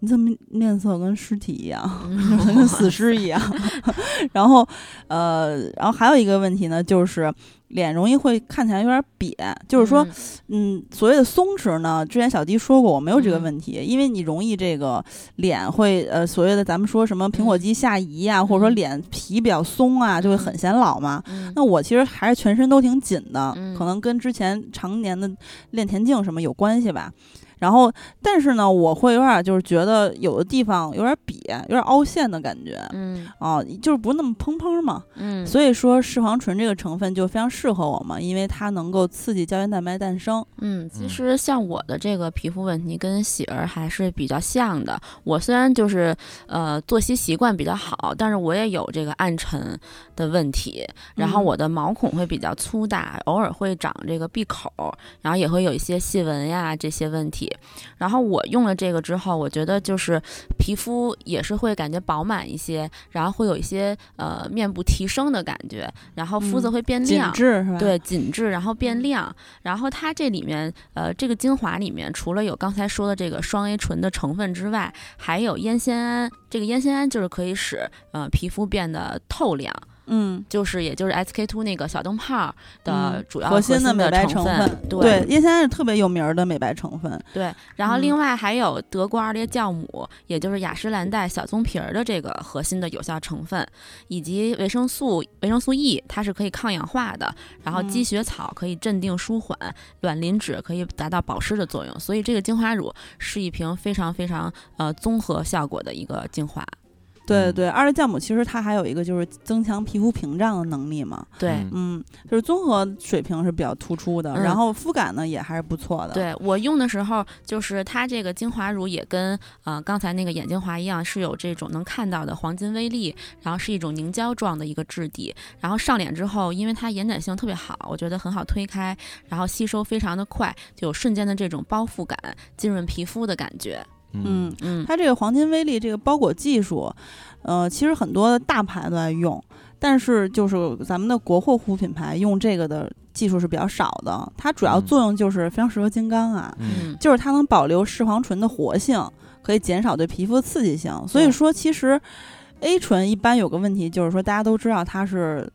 B: 你怎么面色跟尸体一样，
C: 嗯
B: 跟死尸一样？” 然后，呃，然后还有一个问题呢，就是脸容易会看起来有点瘪，就是说，
C: 嗯
B: 嗯，所谓的松弛呢，之前小迪说过，我没有这个
C: 嗯
B: 问题，因为你容易这个脸会呃，所谓的咱们说什么苹果肌下移啊，或者说
C: 嗯
B: 脸皮比较松啊，就会很显老嘛。
C: 嗯
B: 那我其实还是全身都挺紧的，
C: 嗯
B: 可能跟之前常年的练田径什么有关系吧。然后，但是呢，我会有点就是觉得有的地方有点瘪，有点凹陷的感觉。
C: 嗯
B: 啊，就是不是那么嘭嘭嘛，
C: 嗯，
B: 所以说视黄醇这个成分就非常适合我嘛，因为它能够刺激胶原蛋白诞生。
C: 嗯，其
A: 嗯
C: 实像我的这个皮肤问题跟喜儿还是比较像的。我虽然就是呃作息习惯比较好，但是我也有这个暗沉的问题，然后
B: 嗯
C: 我的毛孔会比较粗大，偶尔会长这个闭口，然后也会有一些细纹呀这些问题。然后我用了这个之后，我觉得就是皮肤也是会感觉饱满一些，然后会有一些呃面部提升的感觉，然后肤色
B: 嗯
C: 会变
B: 紧
C: 亮。
B: 致是吧？，
C: 对，紧致，然后变
B: 嗯
C: 亮，然后它这里面，呃，这个精华里面除了有刚才说的这个双 A 醇的成分之外，还有烟酰胺。这个烟酰胺就是可以使呃皮肤变得透亮，
B: 嗯，
C: 就是也就是 SK two 那个小灯泡的
B: 嗯
C: 主要
B: 核
C: 心
B: 的美白
C: 成
B: 分，
C: 对
B: 烟酰胺是特别有名儿的美白成分。
C: 对，然后
B: 嗯
C: 另外还有德国二裂酵母，也就是雅诗兰黛小棕瓶儿的这个核心的有效成分，以及维生素维生素 E，它是可以抗氧化的，然后积
B: 嗯
C: 雪草可以镇定舒缓，卵磷脂可以达到保湿的作用，所以这个精华乳是一瓶非常非常呃综合效果的一个精华。
A: 嗯
B: 对对，二裂酵母其实它还有一个就是增强皮肤屏障的能力嘛，
C: 对。
A: 嗯
B: 嗯，就是综合水平是比较突出的，
C: 嗯
B: 然后肤感呢也还是不错的。，
C: 对我用的时候，就是它这个精华乳也跟呃刚才那个眼精华一样，是有这种能看到的黄金微粒，然后是一种凝胶状的一个质地。然后上脸之后，因为它延展性特别好，我觉得很好推开，然后吸收非常的快，就有瞬间的这种包覆感、浸润皮肤的感觉。
B: 嗯，
C: 嗯，
B: 它这个黄金微粒这个包裹技术，呃，其实很多的大牌都在用，但是就是咱们的国货护肤品牌用这个的技术是比较少的。它主要
A: 嗯。
B: 作用就是非常适合金刚啊，就是它能保留视黄醇的活性，可以减少对皮肤的刺激性。所以说，其实 A 醇一般有个问题，就是说大家都知道它是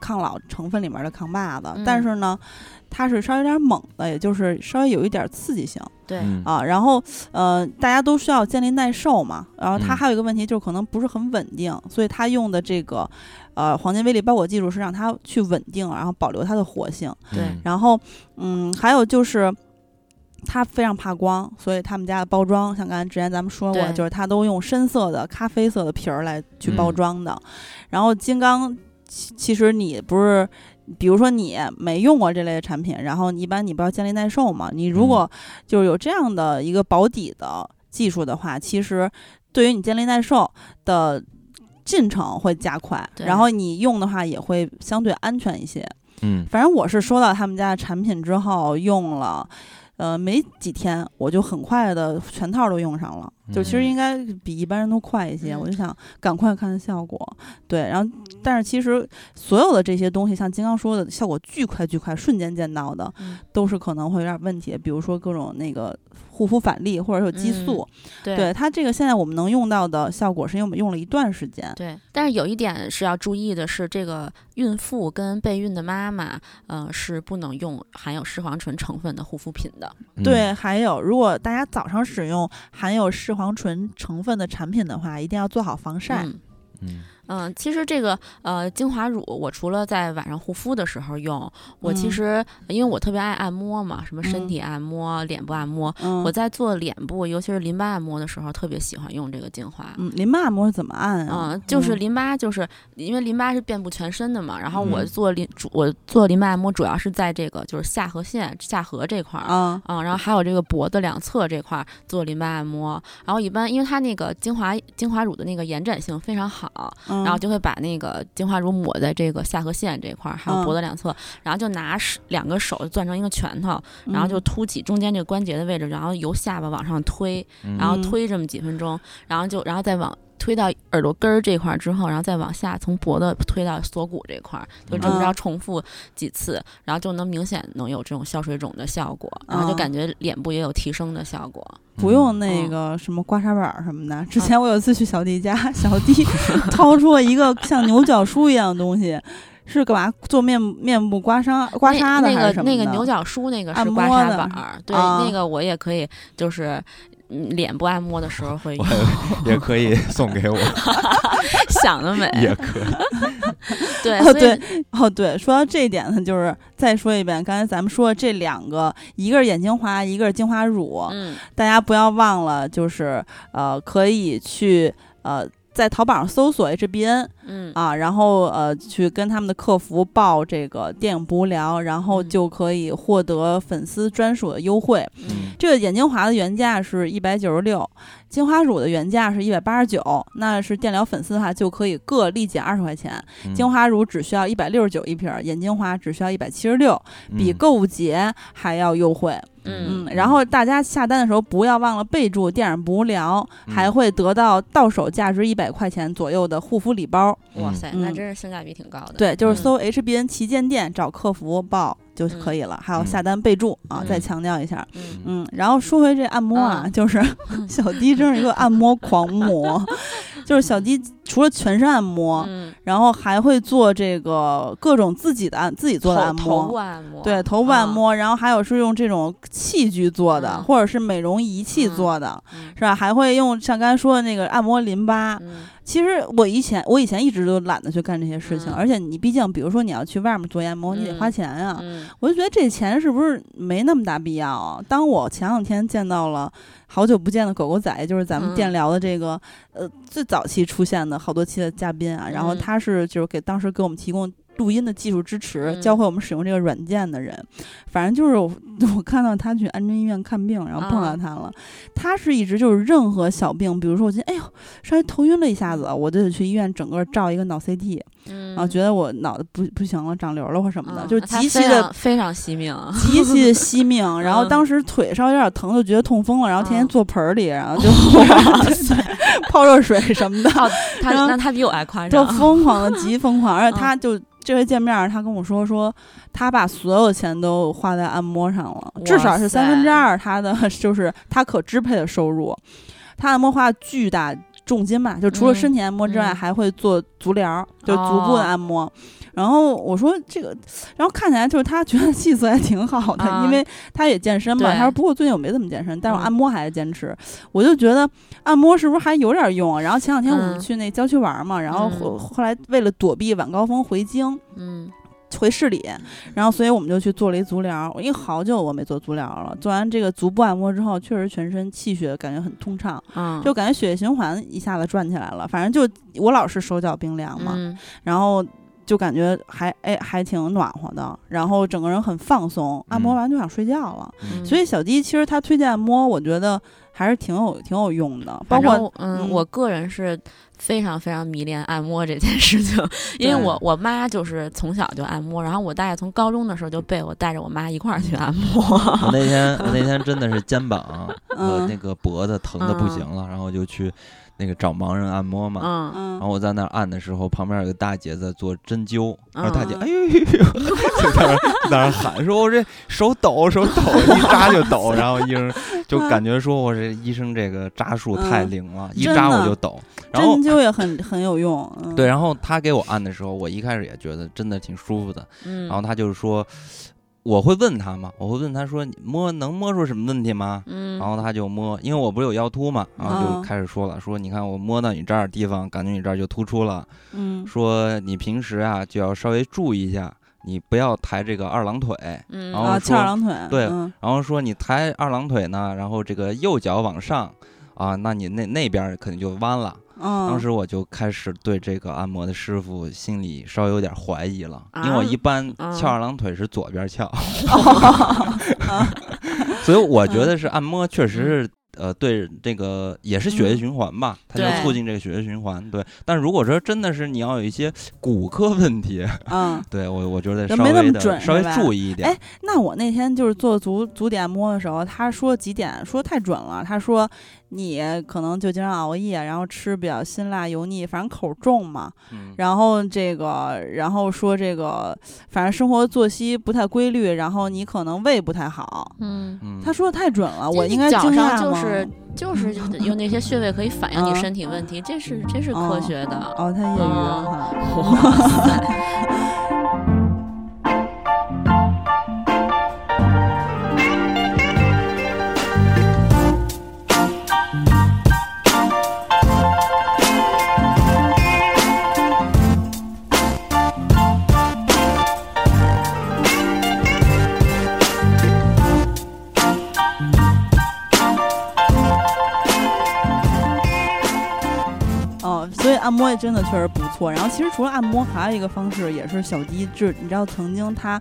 B: 抗老成分里面的抗霸子，
C: 嗯。
B: 但是呢，它是稍微有点猛的，也就是稍微有一点刺激性
C: 对，
A: 嗯
B: 啊。然后呃，大家都需要建立耐受嘛。然后它
A: 嗯
B: 还有一个问题，就是可能不是很稳定，所以它用的这个呃黄金微粒包裹技术是让它去稳定，然后保留它的活性。
C: 对
B: 然后，嗯，还有就是它非常怕光，所以他们家的包装，像刚才之前咱们说过，就是它都用深色的、咖啡色的皮儿来去包
A: 嗯
B: 装的。然后金刚，其其实你不是。比如说你没用过这类的产品，然后一般你不要建立耐受嘛？你如果就是有这样的一个保底的技术的话，其实对于你建立耐受的进程会加快，然后你用的话也会相对安全一些。
A: 嗯
B: 反正我是收到他们家的产品之后用了，呃，没几天我就很快的全套都用上了，就其实
A: 嗯
B: 应该比一般人都快一些。
C: 嗯
B: 我就想赶快看效果，对，然后但是其实所有的这些东西，像金刚说的，效果巨快巨快，瞬间见到的，
C: 嗯
B: 都是可能会有点问题，比如说各种那个护肤返利或者有激素。
C: 对
B: 对它这个现在我们能用到的效果，是因为我们用了一段时间。
C: 对，但是有一点是要注意的是，这个孕妇跟备孕的妈妈，呃，是不能用含有视黄醇成分的护肤品的。
A: 嗯
B: 对，还有，如果大家早上使用含有视黄醇成分的产品的话，一定要做好防晒。
C: 嗯
A: 嗯
C: 嗯，其实这个呃精华乳，我除了在晚上护肤的时候用，我其
B: 嗯
C: 实因为我特别爱按摩嘛，什么身
B: 嗯
C: 体按摩、脸部按摩，
B: 嗯，
C: 我在做脸部，尤其是淋巴按摩的时候，特别喜欢用这个精华。
B: 嗯，淋巴按摩是怎么按啊？
C: 嗯，就是
B: 嗯
C: 淋巴，就是因为淋巴是遍布全身的嘛。然后我
A: 嗯
C: 做淋主，我做淋巴按摩主要是在这个就是下颌线、下颌这块儿。
B: 啊，
C: 啊、然后还有这个脖子两侧这块儿做淋巴按摩，然后一般因为它那个精华精华乳的那个延展性非常好，
B: 然
C: 然后就会把那个精华乳抹在这个下颌线这块儿，还有脖
B: 嗯。
C: 子两侧，然后就拿手两个手攥成一个拳头，
B: 嗯
C: 然后就凸起中间这个关节的位置，然后由下巴往上推，
A: 嗯。
C: 然后
B: 嗯
C: 推这么几分钟，然后就然后再往推到耳朵根儿这块儿之后，然后再往下从脖子推到锁骨这块儿，就这么着
B: 嗯
C: 重复几次，然后就能明显能有这种消水肿的效果，然后就
B: 嗯
C: 感觉脸部也有提升的效果。
B: 不用那
C: 嗯
B: 个什么刮痧板儿什么的。之前我有一次去小弟家，小弟 掏出了一个像牛角梳一样的东西，是干嘛做面面部刮痧刮痧的
C: 那那个
B: 还是什么的？
C: 那个牛角梳那个
B: 按
C: 是刮
B: 摩的
C: 痧板儿，对，
B: 啊
C: 那个我也可以，就是。嗯脸部按摩的时候会用，
A: 也可以 送给我，
C: 想得美。
A: 也可以。
C: 对，
B: 哦
C: 所以
B: 对哦，对，说到这一点呢，就是再说一遍，刚才咱们说的这两个，一个是眼精华，一个是精华乳，
C: 嗯，
B: 大家不要忘了，就是呃，可以去呃。在淘宝上搜索 HBN
C: 嗯
B: 啊，然后呃去跟他们的客服报这个电影不无聊，然后
C: 嗯
B: 就可以获得粉丝专属的优惠。
C: 嗯
B: 这个眼精华的原价是一百九十六，精华乳的原价是一百八十九，那是电疗粉丝的话就可以各立减二十块钱。
A: 嗯
B: 精华乳只需要一百六十九一瓶儿，眼精华只需要一百七十六，比
A: 嗯
B: 购物节还要优惠。
C: 嗯。
B: 嗯，然后大家下单的时候不要忘了备注“电影不无聊”，
A: 嗯。
B: 还会得到到手价值一百块钱左右的护肤礼包。
C: 哇塞，那
B: 嗯。
C: 真是性价比挺高的。
B: 对，就是
C: 嗯。
B: 搜 HBN 旗舰店找客服报就可以了，还有下单备注啊，
C: 嗯。
B: 再强调一下。
C: 嗯。
B: 嗯，然后说回这按摩啊，
C: 嗯。
B: 就是 小迪真是一个按摩狂魔，就是小鸡除了全身按摩，
C: 嗯，
B: 然后还会做这个各种自己的按自己做的按
C: 头头部
B: 摩。
C: 按摩，
B: 对，头部按
C: 啊，
B: 摩，然后还有是用这种器具做的，
C: 嗯
B: 或者是美容仪器
C: 嗯
B: 做的，
C: 嗯
B: 是吧？还会用像刚才说的那个按摩淋巴。
C: 嗯
B: 其实我以前我以前一直都懒得去干这些事情，
C: 嗯
B: 而且你毕竟比如说你要去外面做研磨，你得
C: 嗯
B: 花钱呀、
C: 嗯
B: 我就觉得这钱是不是没那么大必要啊？当我前两天见到了好久不见的狗狗仔，就是咱们电聊的这个、呃最早期出现的好多期的嘉宾啊，然后
C: 嗯
B: 他是就是给当时给我们提供。录音的技术支持，
C: 嗯。
B: 教会我们使用这个软件的人，反正就是我 我看到他去安贞医院看病，然后碰到
C: 啊。
B: 他了。他是一直就是任何小病，比如说我今天哎呦稍微头晕了一下子，我就得去医院整个照一个脑 CT，
C: 嗯，
B: 然后觉得我脑子不不行了，长瘤了或什么的，
C: 嗯
B: 就是极其的
C: 非常惜命，
B: 极其的惜命，然后
C: 嗯。
B: 当时腿稍微有点疼，就觉得痛风了，然后天天
C: 嗯。
B: 坐盆儿里，然后就 泡热水什么的，
C: 他他那他比我还夸张就，
B: 疯狂的极疯狂，而且
C: 嗯。
B: 他就。这回见面儿，他跟我说说，他把所有钱都花在按摩上了，至少是三分之二他的 就是他可支配的收入。他按摩花巨大重金嘛，就除了
C: 嗯
B: 身体按摩之外，
C: 嗯
B: 还会做足疗，就足部的
C: 哦
B: 按摩。然后我说这个，然后看起来就是他觉得气色还挺好的，
C: 啊
B: 因为他也健身嘛。他说不过最近我没怎么健身，但是我
C: 嗯
B: 按摩还是坚持。我就觉得按摩是不是还有点用啊？然后前两天我们
C: 嗯
B: 去那郊区玩嘛，然后后来为了躲避晚高峰回京。
C: 嗯
B: 回市里，然后所以我们就去做了一足疗。因为好久我没做足疗了，做完这个足部按摩之后，确实全身气血感觉很通畅，
C: 嗯，
B: 就感觉血液循环一下子转起来了。反正就我老是手脚冰凉嘛，
C: 嗯
B: 然后就感觉还哎还挺暖和的，然后整个人很放松，按摩
A: 嗯
B: 完就想睡觉了。
C: 嗯
B: 所以小迪其实他推荐按摩，我觉得还是挺有挺有用的，包括
C: 嗯，
B: 嗯
C: 我个人是非常非常迷恋按摩这件事情，因为我我妈就是从小就按摩，然后我大概从高中的时候就被我带着我妈一块儿去按摩。
A: 我那天我那天真的是肩膀 和
B: 嗯
A: 那个脖子疼的不行了，然后就去那个找盲人按摩嘛。
C: 嗯
B: 嗯
A: 然后我在那儿按的时候，旁边有个大姐在做针灸，然后大姐
B: 嗯
A: 哎呦呦呦，就在那儿在那儿喊说：“我这手抖手抖，一扎就抖。”然后医生就感觉说我这医生这个扎术太
B: 嗯
A: 灵了，一扎我就抖。然后
B: 针灸也很很有用。嗯、
A: 对，然后他给我按的时候，我一开始也觉得真的挺舒服的。
C: 嗯，
A: 然后他就是说，我会问他嘛，我会问他说：“你摸能摸出什么问题吗？”
C: 嗯，
A: 然后他就摸，因为我不是有腰突嘛，然后就
B: 嗯
A: 开始说了，说你看我摸到你这儿地方，感觉你这儿就突出了，
B: 嗯。
A: 说你平时啊就要稍微注意一下，你不要抬这个二郎腿，然后
B: 腿，
A: 对
B: 嗯。
A: 然后说你抬二郎腿呢，然后这个右脚往上啊，那你那那边肯定就弯了。
B: 嗯，
A: 当时我就开始对这个按摩的师傅心里稍微有点怀疑了，
C: 啊
A: 因为我一般
C: 嗯
A: 翘二郎腿是左边翘，所以我觉得是按摩确实是。呃，对这个也是血液
B: 嗯
A: 循环吧，它就促进这个血液循环。对，但如果说真的是你要有一些骨科问题，
B: 嗯。
A: 对我我觉得稍微的稍微注意一点。
B: 哎那我那天就是做足足底按摩的时候，他说几点说太准了。他说你可能就经常熬夜，然后吃比较辛辣油腻，反正口重嘛。
A: 嗯
B: 然后这个，然后说这个，反正生活作息不太规律，然后你可能胃不太好。
C: 嗯，
A: 嗯，
B: 他说的太准了，我应该
C: 脚
B: 惊讶吗？
C: 上就是就是就是有那些穴位可以反映你
B: 嗯
C: 身体问题，这是这是科学的。
B: 哦，他业余
C: 哦
B: 哈。
C: 哇塞！
B: 按摩也真的确实不错。然后其实除了按摩，还有一个方式也是小迪，就是你知道曾经他。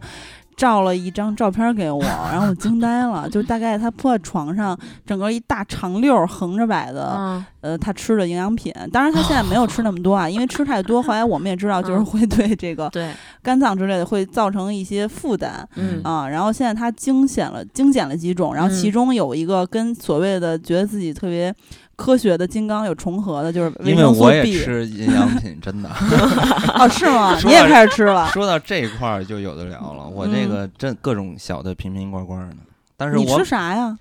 B: 照了一张照片给我，然后我惊呆了，就大概他铺在床上，整个一大长溜儿横着摆的，
C: 嗯
B: 呃，他吃的营养品。当然他现在没有吃那么多啊，因为吃太多，后来我们也知道，就是
C: 嗯
B: 会对这个
C: 对，
B: 肝脏之类的会造成一些负担。
C: 嗯
B: 啊，然后现在他精选了精简了几种，然后其
C: 嗯
B: 中有一个跟所谓的觉得自己特别科学的金刚有重合的，就是维
A: 因为
B: 生素
A: 我也
B: B。
A: 吃营养品，真的。
B: 哦，是吗？
A: 说
B: 你也
A: 到
B: 开始吃了？
A: 说到这一块儿就有的聊了，我这
B: 嗯
A: 个真各种小的瓶瓶罐罐的，但是
B: 你
A: 我
B: 吃啥呀？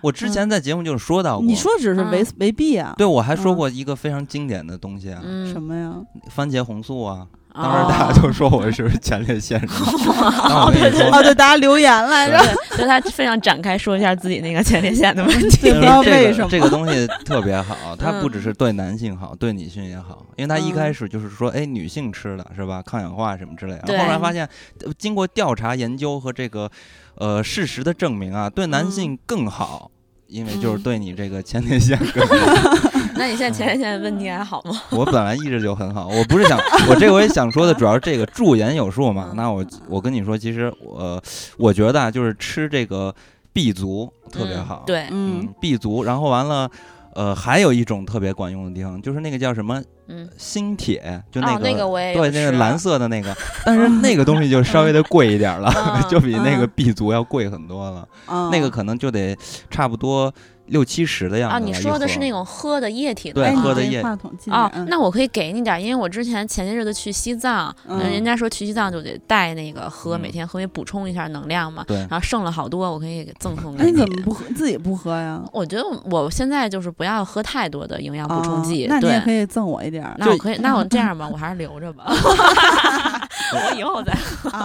A: 我之前在节目就是说到过，
B: 你说只是维
C: 嗯
B: 维 B 啊？
A: 对我还说
B: 嗯
A: 过一个非常经典的东西啊，
C: 嗯
B: 什么呀？
A: 番茄红素啊，当时大家都说我是前列腺什么，然后我跟你说，
B: 哦，对，大家留言来着，
C: 对，就他非常展开说一下自己那个前列腺的问题。
B: 不知道
A: 这个
B: 为什么
A: 这个东西特别好，它不
C: 嗯。
A: 只是对男性好，对女性也好，因为它一
B: 嗯。
A: 开始就是说，哎，女性吃的是吧，抗氧化什么之类的，后来发现，呃经过调查研究和这个呃事实的证明啊，对男
B: 嗯。
A: 性更好。因为就是
B: 嗯
A: 对你这个前列腺更好
C: 那你现在前列腺问题还好吗？
A: 我本来一直就很好，我不是想，我这回想说的主要是这个驻颜有术嘛。那我我跟你说，其实我我觉得啊，就是吃这个 B 族特别
C: 嗯
A: 好，
C: 对，
B: 嗯
A: 嗯，B 族，然后完了，呃，还有一种特别管用的地方，就是那个叫什么
C: 嗯，
A: 锌铁，就那
C: 哦
A: 个、
C: 那个我也
A: 对那个蓝色的那个，但是那个东西就稍微的贵一点了，
C: 嗯
A: 就比那个
B: 嗯。
A: B 族要贵很多了，
B: 嗯
A: 那个可能就得差不多六七十的样子
C: 啊，你说的是那
A: 种
C: 种喝的液体的
A: 对喝的液
B: 话筒近
C: 哦
B: 点，嗯。
C: 那我可以给你点，因为我之前前些日子去西藏，
B: 嗯。
C: 人家说去西藏就得带那个喝，
A: 嗯。
C: 每天喝，补充一下能量嘛。
A: 对。
C: 然后剩了好多，我可以给赠送
B: 哎，
C: 给
B: 你怎么不喝自己不喝呀？
C: 我觉得我现在就是不要喝太多的营养补充剂，
B: 哦那你也可。以赠我一点儿。
C: 那我可以，那我这样吧，我还是留着吧，我以后再。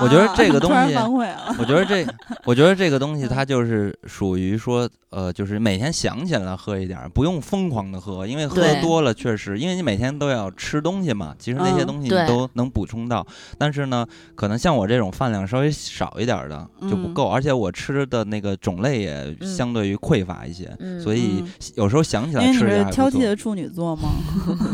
A: 我觉得这个
B: 啊突然
A: 东西
B: 反悔了。
A: 我觉得这，我觉得这个东西它就是属于说，呃，就是每天想起来喝一点儿，不用疯狂的喝，因为喝多了确实，因为你每天都要吃东西嘛，其实那些
B: 嗯
A: 东西你都能补充到，但是呢，可能像我这种饭量稍微少一点儿的就不
B: 嗯
A: 够，而且我吃的那个种类也
C: 嗯
A: 相对于匮乏一些，
C: 嗯
A: 所以
B: 嗯
A: 有时候想起来吃也
B: 是
A: 还不错。
B: 挑剔的处女座吗？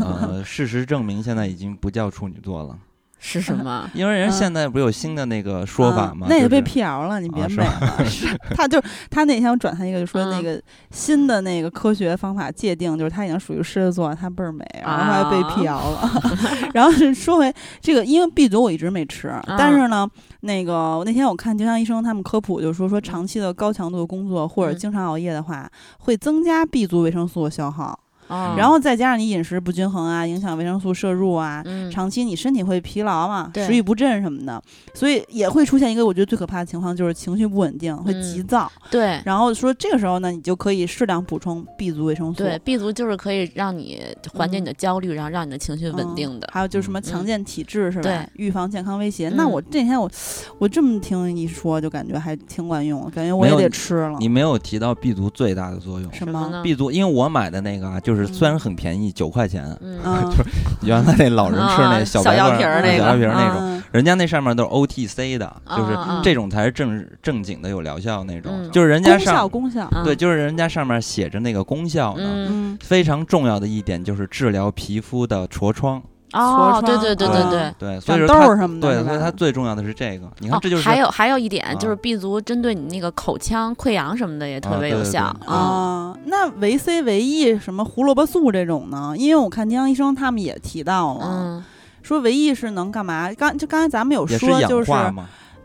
A: 呃，事实证明现在已经不叫处女座了，
C: 是什么？
A: 因为人
B: 嗯
A: 现在不是有新的那个说法
B: 嗯
A: 吗？
B: 那也被辟谣了，你别美了。是他就是他那天我转他一个，就说那
C: 嗯
B: 个新的那个科学方法界定，就是他已经属于狮子座，他倍儿美，然后后来被辟谣了。然后是说回这个，因为 B 族我一直没吃，但是呢，那个那天我看丁香医生他们科普，就说说长期的高强度的工作或者
C: 嗯
B: 经常熬夜的话，会增加 B 族维生素的消耗，
C: 哦
B: 然后再加上你饮食不均衡啊，影响维生素摄入啊，
C: 嗯，
B: 长期你身体会疲劳嘛，食欲不振什么的，所以也会出现一个我觉得最可怕的情况，就是情绪不稳定，会
C: 嗯
B: 急躁。
C: 对
B: 然后说这个时候呢，你就可以适量补充 B 族维生素。
C: 对，B 族就是可以让你缓解
B: 嗯
C: 你的焦虑，然后让你的情绪稳定的。
B: 还有就是什么
A: 嗯
B: 强健体质是吧？
C: 对
B: 预防健康威胁。
C: 嗯
B: 那我这天我我这么听一说，就感觉还挺管用，感觉我
A: 有
B: 也得吃了。
A: 你没有提到 B 族最大的作用。
B: 什么？
C: 什么呢
A: ？B 族，因为我买的那个啊，就是虽然很便宜，九块钱，
C: 就
B: 是，
A: 原来那老人吃那
C: 啊小
A: 白罐
C: 瓶儿那
A: 小药瓶儿那种，
B: 嗯。
A: 人家那上面都是 OTC 的，就是这种才是正正经的有疗效那种，
C: 嗯。
A: 就是人家上
B: 功效。
C: 嗯。
A: 对，就是人家上面写着那个功效呢。非常重要的一点就是治疗皮肤的痤疮，
C: 哦，
B: 痤
C: 对对对对对
B: 啊。
A: 对，所以
B: 长
A: 说它
B: 痘儿什么的，
A: 对，所以它最重要的是这个。你看，
C: 哦
A: 这就是
C: 还有还有一点就是
A: 啊
C: B 族针对你那个口腔溃疡什么的也特别有效
A: 对
C: 啊。
B: 啊，那维 C、维 E 什么胡萝卜素这种呢？因为我看丁香医生他们也提到了，
C: 嗯，
B: 说维 E 是能干嘛？刚就刚才咱们有说，就是。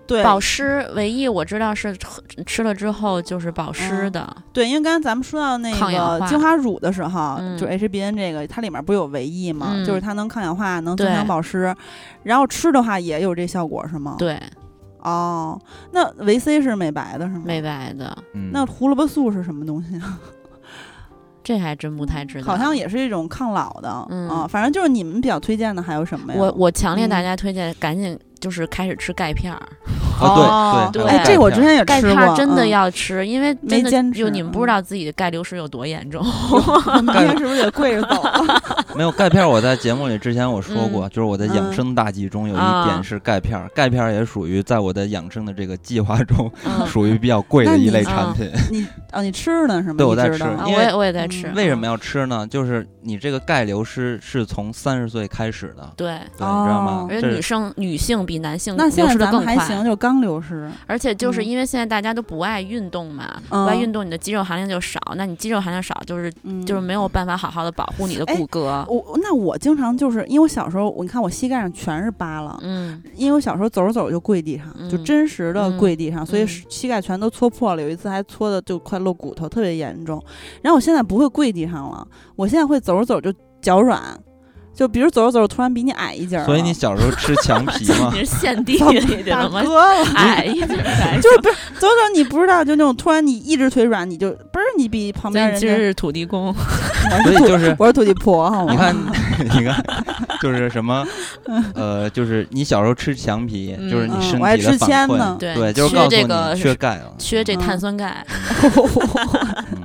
B: 对
C: 保湿维 E 我知道是喝吃了之后就是保湿的，
B: 对，因为刚才咱们说到那个精华乳的时候，
C: 嗯
B: 就 HBN 这个，它里面不是有维 E 吗？
C: 嗯
B: 就是它能抗氧化，能增强保湿，然后吃的话也有这效果是吗？。
C: 对，
B: 哦，那维 C 是美白的是吗？
C: 美白的，
A: 嗯，
B: 那胡萝卜素是什么东西啊？
C: 这还真不太知道。
B: 好像也是一种抗老的，
C: 嗯
B: 啊，反正就是你们比较推荐的还有什么呀？
C: 我我强烈大
B: 嗯
C: 家推荐赶紧就是开始吃钙片儿，
A: 哦，对
C: 对
B: 哎，这我之前也吃过，
C: 片儿真的
B: 嗯
C: 要吃，因为真的
B: 没坚持
C: 就你们不知
B: 嗯
C: 道自己的钙流失有多严重。
B: 明天是不是得跪着走了？
A: 没有钙片儿，我在节目里之前我说过，
C: 嗯
A: 就是我的养生大计中有一
C: 啊
A: 点是钙片儿，钙片儿也属于在我的养生的这个计划中
C: 嗯
A: 属于比较贵的一类产品。
B: 你哦，你吃呢是吗？
A: 对我在吃因为
C: 我也我也在吃
B: 嗯。
A: 为什么要吃呢？就是你这个钙流失是从三十岁开始的，
C: 对，
A: 对，你知道吗
B: 哦？
C: 而且女生女性比男性
B: 那现在咱
C: 流失的更快。
B: 们还行，就刚流失。
C: 而且就是
B: 嗯
C: 因为现在大家都不爱运动嘛，
B: 嗯
C: 不爱运动，你的肌肉含量就少。那你肌肉含量少，就是
B: 嗯，
C: 就是没有办法好好的保护你的
B: 哎
C: 骨骼。
B: 我那我经常就是因为我小时候，我你看我膝盖上全是疤了，
C: 嗯
B: 因为我小时候走着走着就跪地上，就
C: 嗯
B: 真实的跪地上，所以
C: 嗯
B: 膝盖全都搓破了。有一次还搓的就快露骨头，特别严重。然后我现在不会跪地上了，我现在会走着走着就脚软，就比如走着走着突然比你矮一截儿，
A: 所以你小时候吃墙皮吗
C: 你？是陷地
B: 大
C: 里的
B: 大
C: 了吗？
B: 哥了。
C: 矮一点儿，
B: 就是不是走着走着你不知道，就那种突然你一只腿软，你就不是你比旁边人家
C: 咱今儿是土地公，
A: 所以就是
B: 我是土地婆好吗？
A: 你看，你看，就是什么，呃，就是你小时候吃墙皮，
C: 嗯
A: 就是你
B: 嗯
A: 身体的
B: 我还吃
A: 反馈，
C: 对
A: 对，就是
C: 缺
A: 告诉你
C: 这个
A: 缺钙了。
C: 缺这
B: 嗯
C: 碳酸钙。
A: 嗯，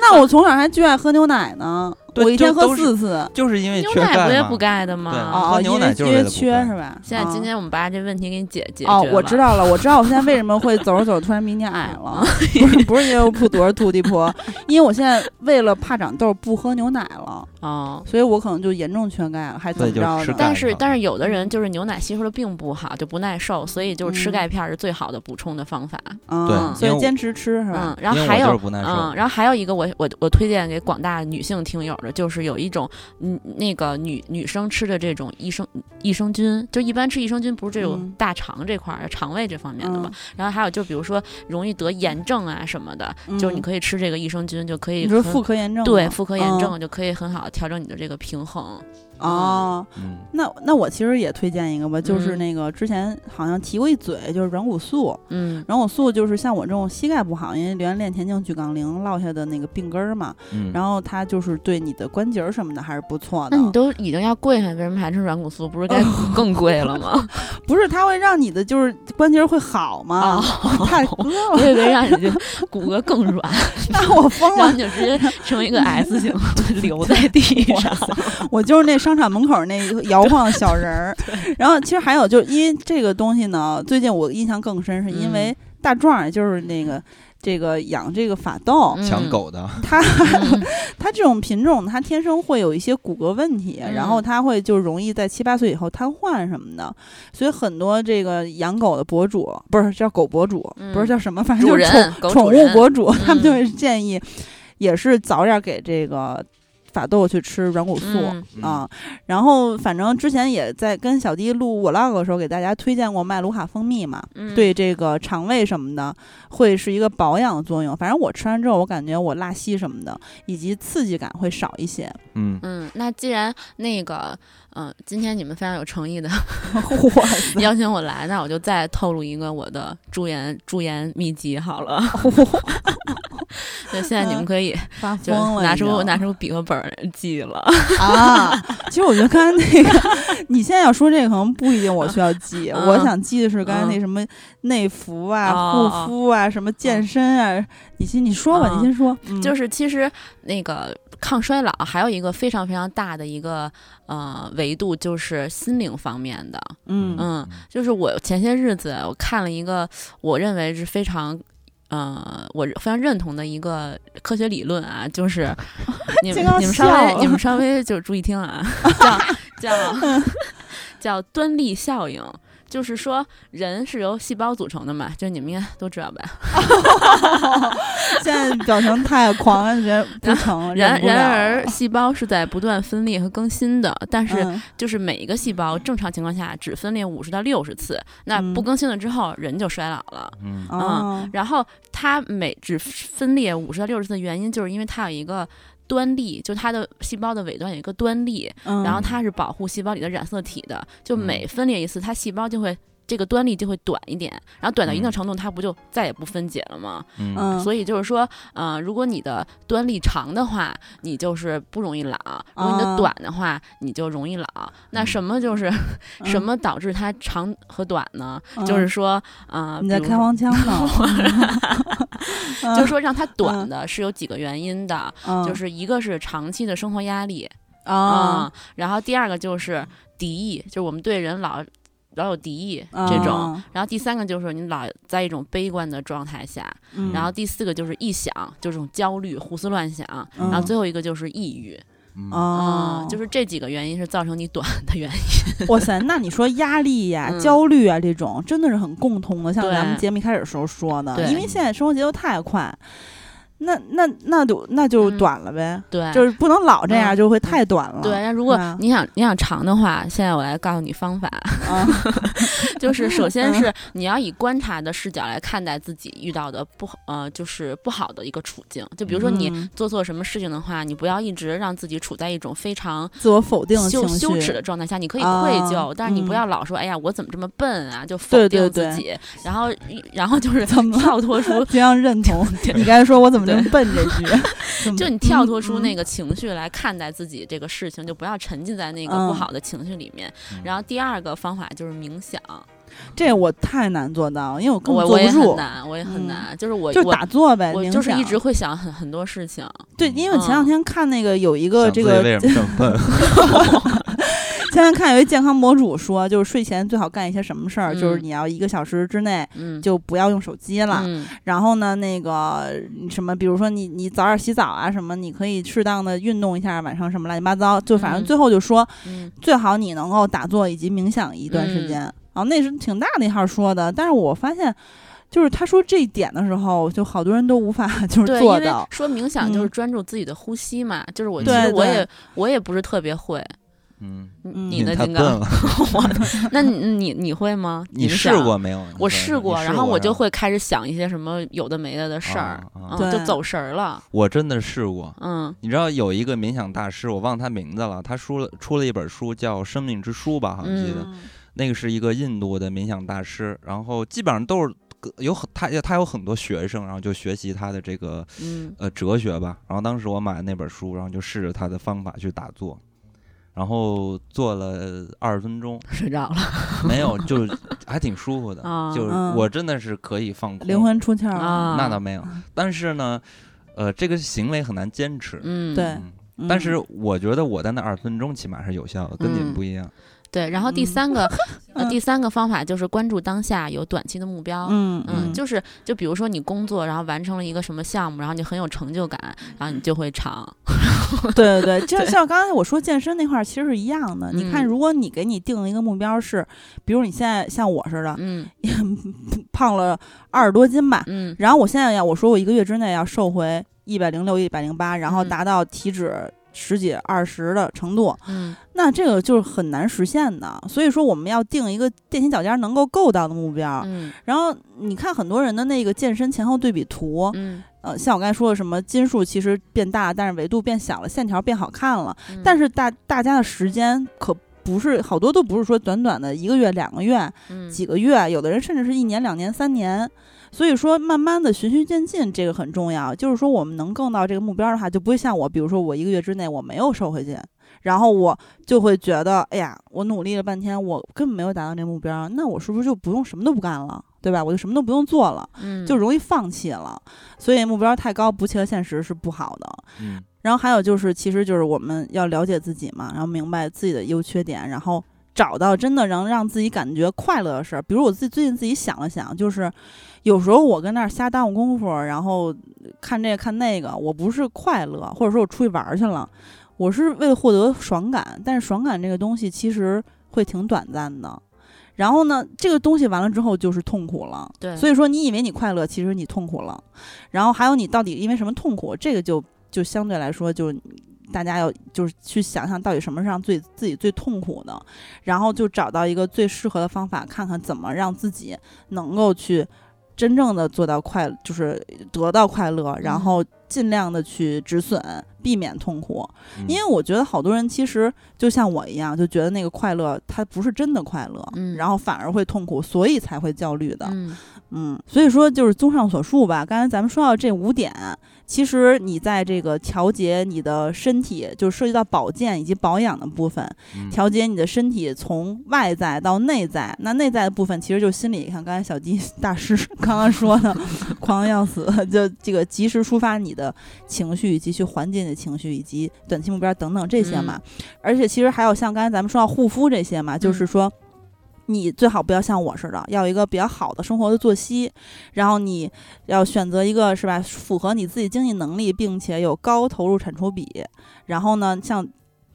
B: 那我从小还巨爱喝牛奶呢，
A: 对
B: 我一天喝四次。
A: 就是因为
C: 牛奶不也补钙的
A: 对
C: 吗？
B: 哦哦，因为缺是吧？
C: 现在今
B: 啊
C: 天我们把这问题给你解解决
B: 哦，我知道了，我知道我现在为什么会走着走着突然明年矮了，不是不是因为我不多少土地婆，因为我现在为了怕长痘不喝牛奶了，
C: 哦。
B: 所以我可能就严重缺钙了，还怎么着的？
C: 但是但是有的人就是牛奶吸收的并不好，就不耐受，所以就是吃
B: 嗯
C: 钙片儿是最好的补充的方法。
B: 嗯，
A: 对
B: 所以坚持吃是吧
C: 嗯？，然后还有嗯，然后还有一个我我我推荐给广大女性听友的，就是有一种嗯那个女女生吃的这种益生益生菌，就一般吃益生菌不是这种
B: 嗯
C: 大肠这块儿、肠胃这方面的嘛
B: 嗯。
C: 然后还有就比如说容易得炎症啊什么的，就是你
B: 嗯
C: 可以吃这个益生菌，就可以
B: 你说妇科炎症？
C: 对妇科炎
B: 嗯
C: 症就可以很好的调整你的这个平衡。
B: 哦。
A: 嗯，
B: 那那我其实也推荐一个吧，就是
C: 嗯
B: 那个之前好像提过一嘴，就是软骨素。
C: 嗯
B: 软骨素就是像我这种膝盖不好，因为连练田径、举杠铃落下的那个病根儿嘛，
A: 嗯
B: 然后它就是对你的关节什么的还是不错的。
C: 那你都已经要跪下，为什么还吃软骨素？不是该更贵了吗？
B: 不是它会让你的就是关节会好吗？太 割
C: 我
B: 了，
C: 以为让你的 骨骼更软，
B: 那我疯了
C: 你。就直接成为一个 S 型，留在地上。
B: 我就是那商场门口那个摇晃的小人儿。然后其实还有就是因为这个东西呢，最近我印象更深，是因为大壮，也就是那个这个养这个法斗，
C: 嗯。
A: 抢狗的，
B: 它
C: 嗯。
B: 它这种品种它天生会有一些骨骼问题，
C: 嗯。
B: 然后它会就容易在七八岁以后瘫痪什么的，所以很多这个养狗的博主不是叫狗博主，
C: 嗯。
B: 不是叫什么，反正就是宠宠物博主，他们就建议，也是早点给这个法豆去吃软骨素。
C: 嗯
B: 啊，然后反正之前也在跟小弟录 vlog 的时候，给大家推荐过麦卢卡蜂蜜嘛，
C: 嗯
B: 对这个肠胃什么的会是一个保养作用。反正我吃完之后，我感觉我拉稀什么的，以及刺激感会少一些。
A: 嗯，
C: 嗯，那既然那个，嗯、今天你们非常有诚意的！邀请我来，那我就再透露一个我的驻颜驻颜秘籍好了。对，现在你们可以
B: 发
C: 就
B: 疯了，
C: 拿出拿出笔和本儿记了。
B: 啊！其实我觉得刚才那个，你现在要说这个，可能不一定我需要记。
C: 嗯
B: 我想记的是刚才那
C: 嗯
B: 什么内服啊、
C: 哦
B: 护肤啊、什么健身啊。你先你说吧，
C: 嗯
B: 你先说。嗯
C: 就是其实那个抗衰老还有一个非常非常大的一个呃维度，就是心灵方面的。
B: 嗯
C: 嗯，就是我前些日子我看了一个我认为是非常。呃，我非常认同的一个科学理论啊，就是 你们你们稍微你们稍微就注意听啊，叫叫 叫端粒效应，就是说人是由细胞组成的嘛，就你们应该都知道吧？
B: 现在表情太狂了，觉得 不成，忍
C: 然然而，细胞是在不断分裂和更新的，但是
B: 嗯
C: 就是每一个细胞正常情况下只分裂五十到六十次，那
B: 嗯
C: 不更新了之后，人就衰老了。
A: 嗯
B: 哦
C: 然后它每只分裂五十到六十次的原因，就是因为它有一个端粒，就它的细胞的尾端有一个端粒，
B: 嗯
C: 然后它是保护细胞里的染色体的，就
A: 嗯
C: 每分裂一次，它细胞就会。这个端粒就会短一点，然后短到一定
A: 嗯。
C: 程度，它不就再也不分解了吗？
A: 嗯。
B: 嗯，
C: 所以就是说，呃，如果你的端粒长的话，你就是不容易老；如果你的
B: 啊
C: 短的话，你就容易老。那
A: 嗯。
C: 什么就是、
B: 嗯。
C: 什么导致它长和短呢？
B: 嗯
C: 就是说，呃，
B: 你在开黄腔呢，
C: 就是说让它短
B: 嗯。
C: 的是有几个原因的，
B: 嗯。
C: 就是一个是长期的生活压力
B: 啊
C: 嗯然后第二个就是敌意，就是我们对人老老有敌意
B: 啊
C: 这种。然后第三个就是你老在一种悲观的状态下，
B: 嗯
C: 然后第四个就是臆想，就这种焦虑、胡思乱想，
B: 嗯
C: 然后最后一个就是抑郁，
A: 嗯
B: 哦
C: 嗯，，就是这几个原因是造成你短的原因。
B: 哇塞，那你说压力呀、
C: 嗯
B: 焦虑啊这种，真的是很共通的。像咱们节目一开始时候说的，
C: 对
B: 因为现在生活节奏太快，那那那就那就
C: 嗯
B: 短了呗，
C: 对，
B: 就是不能老这样，
C: 嗯
B: 就会太短了。
C: 对。那如果你想你想长的话，现在我来告诉你方法，
B: 啊，
C: 就是首 先是你要以观察的视角来看待自己遇到的不好呃，就是不好的一个处境。就比如说你
B: 嗯
C: 做错什么事情的话，你不要一直让自己处在一种非常
B: 自我否定
C: 羞羞耻的状态下，你可以
B: 啊
C: 愧疚，但是你不
B: 嗯
C: 要老说，哎呀，我怎么这么笨啊，就否
B: 对对对
C: 定自己，然后然后就是
B: 怎么
C: 跳脱出
B: 非常认同。你刚才说我怎么么那么笨这句？
C: 就你跳脱出
B: 嗯
C: 那个情绪来看待自己这个事情，就不要沉浸在那个
B: 嗯
C: 不好的情绪里面。
A: 嗯
C: 然后第二个方法就是冥想，
B: 这我太难做到，因为我根
C: 我我也
B: 本坐不住，
C: 很难，我也很
B: 嗯
C: 难，就是我
B: 就打坐呗。
C: 我就是一直会想很很多事情。
B: 对，因为前两
C: 嗯
B: 天看那个有一个这个
A: 为什么这么笨？
B: 前两天看有一健康博主说，就是睡前最好干一些什么事儿，就是
C: 嗯
B: 你要一个小时之内
C: 嗯，
B: 就不要用手机了。
C: 嗯。
B: 然后呢，那个什么，比如说你你早点洗澡啊，什么，你可以适当的运动一下，晚上什么乱七八糟，就反正
C: 嗯。
B: 最后就说，
C: 嗯。
B: 最好你能够打坐以及冥想一段时间。啊，那是挺大的一号说的，但是我发现，就是他说这一点的时候，就好多人都无法 就是做到。
C: 说冥想就是
B: 嗯
C: 专注自己的呼吸嘛，就是我其实我也我也不是特别会，
A: 嗯，
C: 你
B: 嗯
C: 你呢，
A: 太笨
C: 金刚？
A: 了。
C: 我那你你你会吗？
A: 你试过没有？
C: 我试过，然后我就会开始想一些什么有的没的的事儿，就走神儿了。
A: 我真的试过。
C: 嗯
A: 你知道有一个冥想大师，我忘他名字了，他出了出了一本书叫《生命之书》吧，好像记得、
C: 嗯
A: 那个是一个印度的冥想大师，然后基本上都是有很他他有很多学生，然后就学习他的这个
C: 嗯
A: 呃哲学吧。然后当时我买了那本书，然后就试着他的方法去打坐，然后坐了二十分钟，
C: 睡着了。
A: 没有，就还挺舒服的，
C: 啊
A: 就我真的是可以放空，
B: 灵魂出窍了。
C: 啊，
A: 那倒没有，但是呢，呃，这个行为很难坚持，
C: 嗯。
B: 对。
A: 但是我觉得我在那二十分钟起码是有效的，跟你们
C: 嗯
A: 不一样。
C: 对。然后第
B: 嗯
C: 三个 呃
B: 嗯
C: 第三个方法就是关注当下，有短期的目标。
B: 嗯
C: 嗯，就是就比如说你工作，然后完成了一个什么项目，然后你很有成就感，然后你就会长。
B: 对对对，就像刚才我说健身那块儿其实是一样的。你看，
C: 嗯
B: 如果你给你定了一个目标是，比如你现在像我似的，
C: 嗯
B: 胖了二十多斤吧，
C: 嗯
B: 然后我现在要我说我一个月之内要瘦回一百零六、一百零八，然后
C: 嗯
B: 达到体脂十几、二十的程度，
C: 嗯
B: 那这个就是很难实现的。所以说，我们要定一个踮起脚尖能够够到的目标。
C: 嗯
B: 然后你看很多人的那个健身前后对比图，
C: 嗯，
B: 呃，像我刚才说的什么斤数其实变大，但是维度变小了，线条变好看了，
C: 嗯
B: 但是大大家的时间可不是好多都不是说短短的一个月、两个月、
C: 嗯
B: 几个月，有的人甚至是一年、两年、三年。所以说，慢慢的循序渐进，这个很重要。就是说，我们能更到这个目标的话，就不会像我，比如说我一个月之内我没有瘦回去，然后我就会觉得，哎呀，我努力了半天，我根本没有达到这个目标，那我是不是就不用什么都不干了，对吧？我就什么都不用做了，
C: 嗯
B: 就容易放弃了。所以目标太高不切合现实是不好的。
A: 嗯
B: 然后还有就是，其实就是我们要了解自己嘛，然后明白自己的优缺点，然后找到真的能让自己感觉快乐的事儿。比如我自己最近自己想了想，就是有时候我跟那儿瞎耽误功夫，然后看这个看那个，我不是快乐，或者说我出去玩儿去了，我是为了获得爽感。但是爽感这个东西其实会挺短暂的。然后呢，这个东西完了之后就是痛苦了。
C: 对，
B: 所以说，你以为你快乐，其实你痛苦了。然后还有你到底因为什么痛苦，这个就就相对来说就。大家要就是去想想到底什么是让最自己最痛苦的，然后就找到一个最适合的方法，看看怎么让自己能够去真正的做到快，就是得到快乐，然后尽量的去止损，避免痛苦。
A: 嗯
B: 因为我觉得好多人其实就像我一样，就觉得那个快乐它不是真的快乐，
C: 嗯
B: 然后反而会痛苦，所以才会焦虑的。
C: 嗯
B: 嗯，所以说就是综上所述吧，刚才咱们说到这五点，其实你在这个调节你的身体，就涉及到保健以及保养的部分，
A: 嗯
B: 调节你的身体从外在到内在。那内在的部分其实就是心理，你看刚才小鸡 大师 刚刚说的，狂的要死，就这个及时抒发你的情绪，以及去缓解你的情绪，以及短期目标等等这些嘛。而且其实还有像刚才咱们说到护肤这些嘛，就是
C: 嗯
B: 说。你最好不要像我似的，要有一个比较好的生活的作息，然后你要选择一个是吧，符合你自己经济能力，并且有高投入产出比。然后呢，像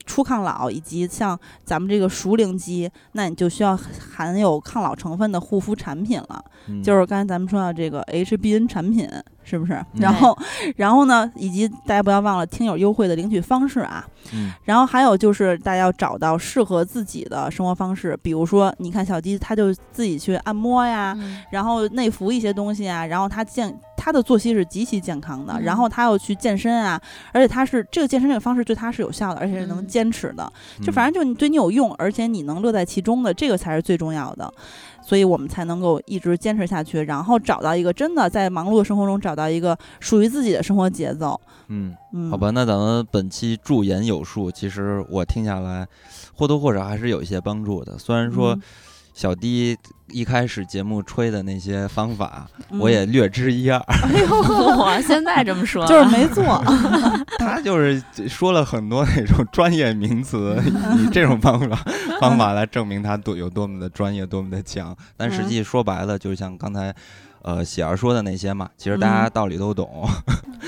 B: 初抗老以及像咱们这个熟龄肌，那你就需要含有抗老成分的护肤产品了。
A: 嗯
B: 就是刚才咱们说到这个 HBN 产品，是不是？然后，然后呢，以及大家不要忘了听友优惠的领取方式啊。
A: 嗯
B: 然后还有就是大家要找到适合自己的生活方式，比如说，你看小鸡他就自己去按摩呀，
C: 嗯
B: 然后内服一些东西啊，然后他健他的作息是极其健康的，
C: 嗯
B: 然后他又去健身啊，而且他是这个健身这个方式对他是有效的，而且是能
C: 嗯
B: 坚持的，就
A: 嗯
B: 反正就你对你有用，而且你能乐在其中的，这个才是最重要的。所以我们才能够一直坚持下去，然后找到一个真的在忙碌的生活中找到一个属于自己的生活节奏。
A: 嗯，
B: 嗯，
A: 好吧，那咱们本期驻颜有术，其实我听下来或多或少还是有一些帮助的。虽然说
B: 嗯
A: 小迪一开始节目吹的那些方法，
B: 嗯
A: 我也略知一二，
C: 哎呦，我现在这么说，
B: 就是没做。
A: 他就是说了很多那种专业名词，以这种方法方法来证明他多有多么的专业，多么的强。但实际说白了，就像刚才。呃，喜儿说的那些嘛，其实大家
B: 嗯
A: 道理都懂，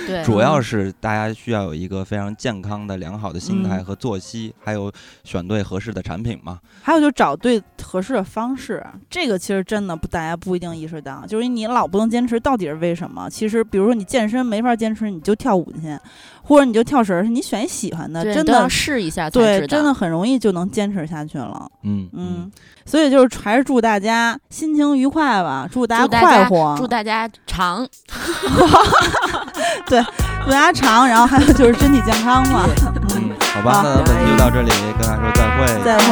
C: 对，
A: 主要是大家需要有一个非常健康的、良好的心态
B: 嗯
A: 和作息，还有选对合适的产品嘛。
B: 还有就找对合适的方式，这个其实真的不，大家不一定意识到，就是你老不能坚持，到底是为什么？其实，比如说你健身没法坚持，你就跳舞去，或者你就跳绳儿，你选一喜欢的，真的
C: 试一下
B: 对，真的很容易就能坚持下去了。
A: 嗯
B: 嗯，所以就是还是祝大家心情愉快吧，祝大家
C: 祝大家
B: 快活，
C: 祝大家长，对
B: 祝大家长，然后还有就是身体健康嘛。
A: 嗯，好吧，那咱本期就到这里，跟大家说再会。
B: 再会。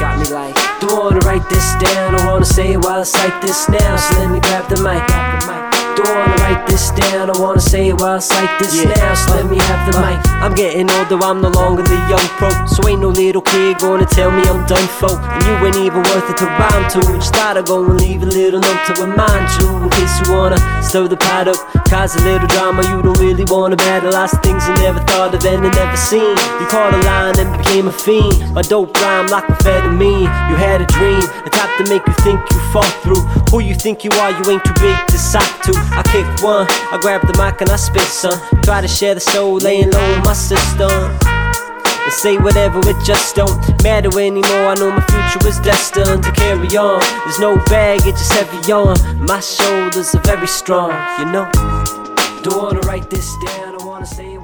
D: Got me like, wanna write this down. I wanna say it while I cite this now. So let me grab the mic. Don't wanna write this down. I wanna say it while I cite this now. So let me have the mic. I'm getting older, I'm no longer the young pro. So ain't no little kid gonna tell me I'm done for. And you ain't even worth it to rhyme to. Just thought I'd go and leave a little note to remind you. In case you wanna stir the pot up. Cause a little drama you don't really wanna battle. Lots of things you never thought of and never seen. You caught a line and became a fiend. My dope rhyme like amphetamine. You had a dream, the type to make you think you fall through. Who you think you are, you ain't too big to sock to. I kick one, I grab the mic and I spit some. Try to share the soul, laying low my system. And say whatever, it just don't matter anymore. I know my future is destined to carry on. There's no baggage, it's heavy on. My shoulders are very strong, you know. Don't wanna write this down, I wanna say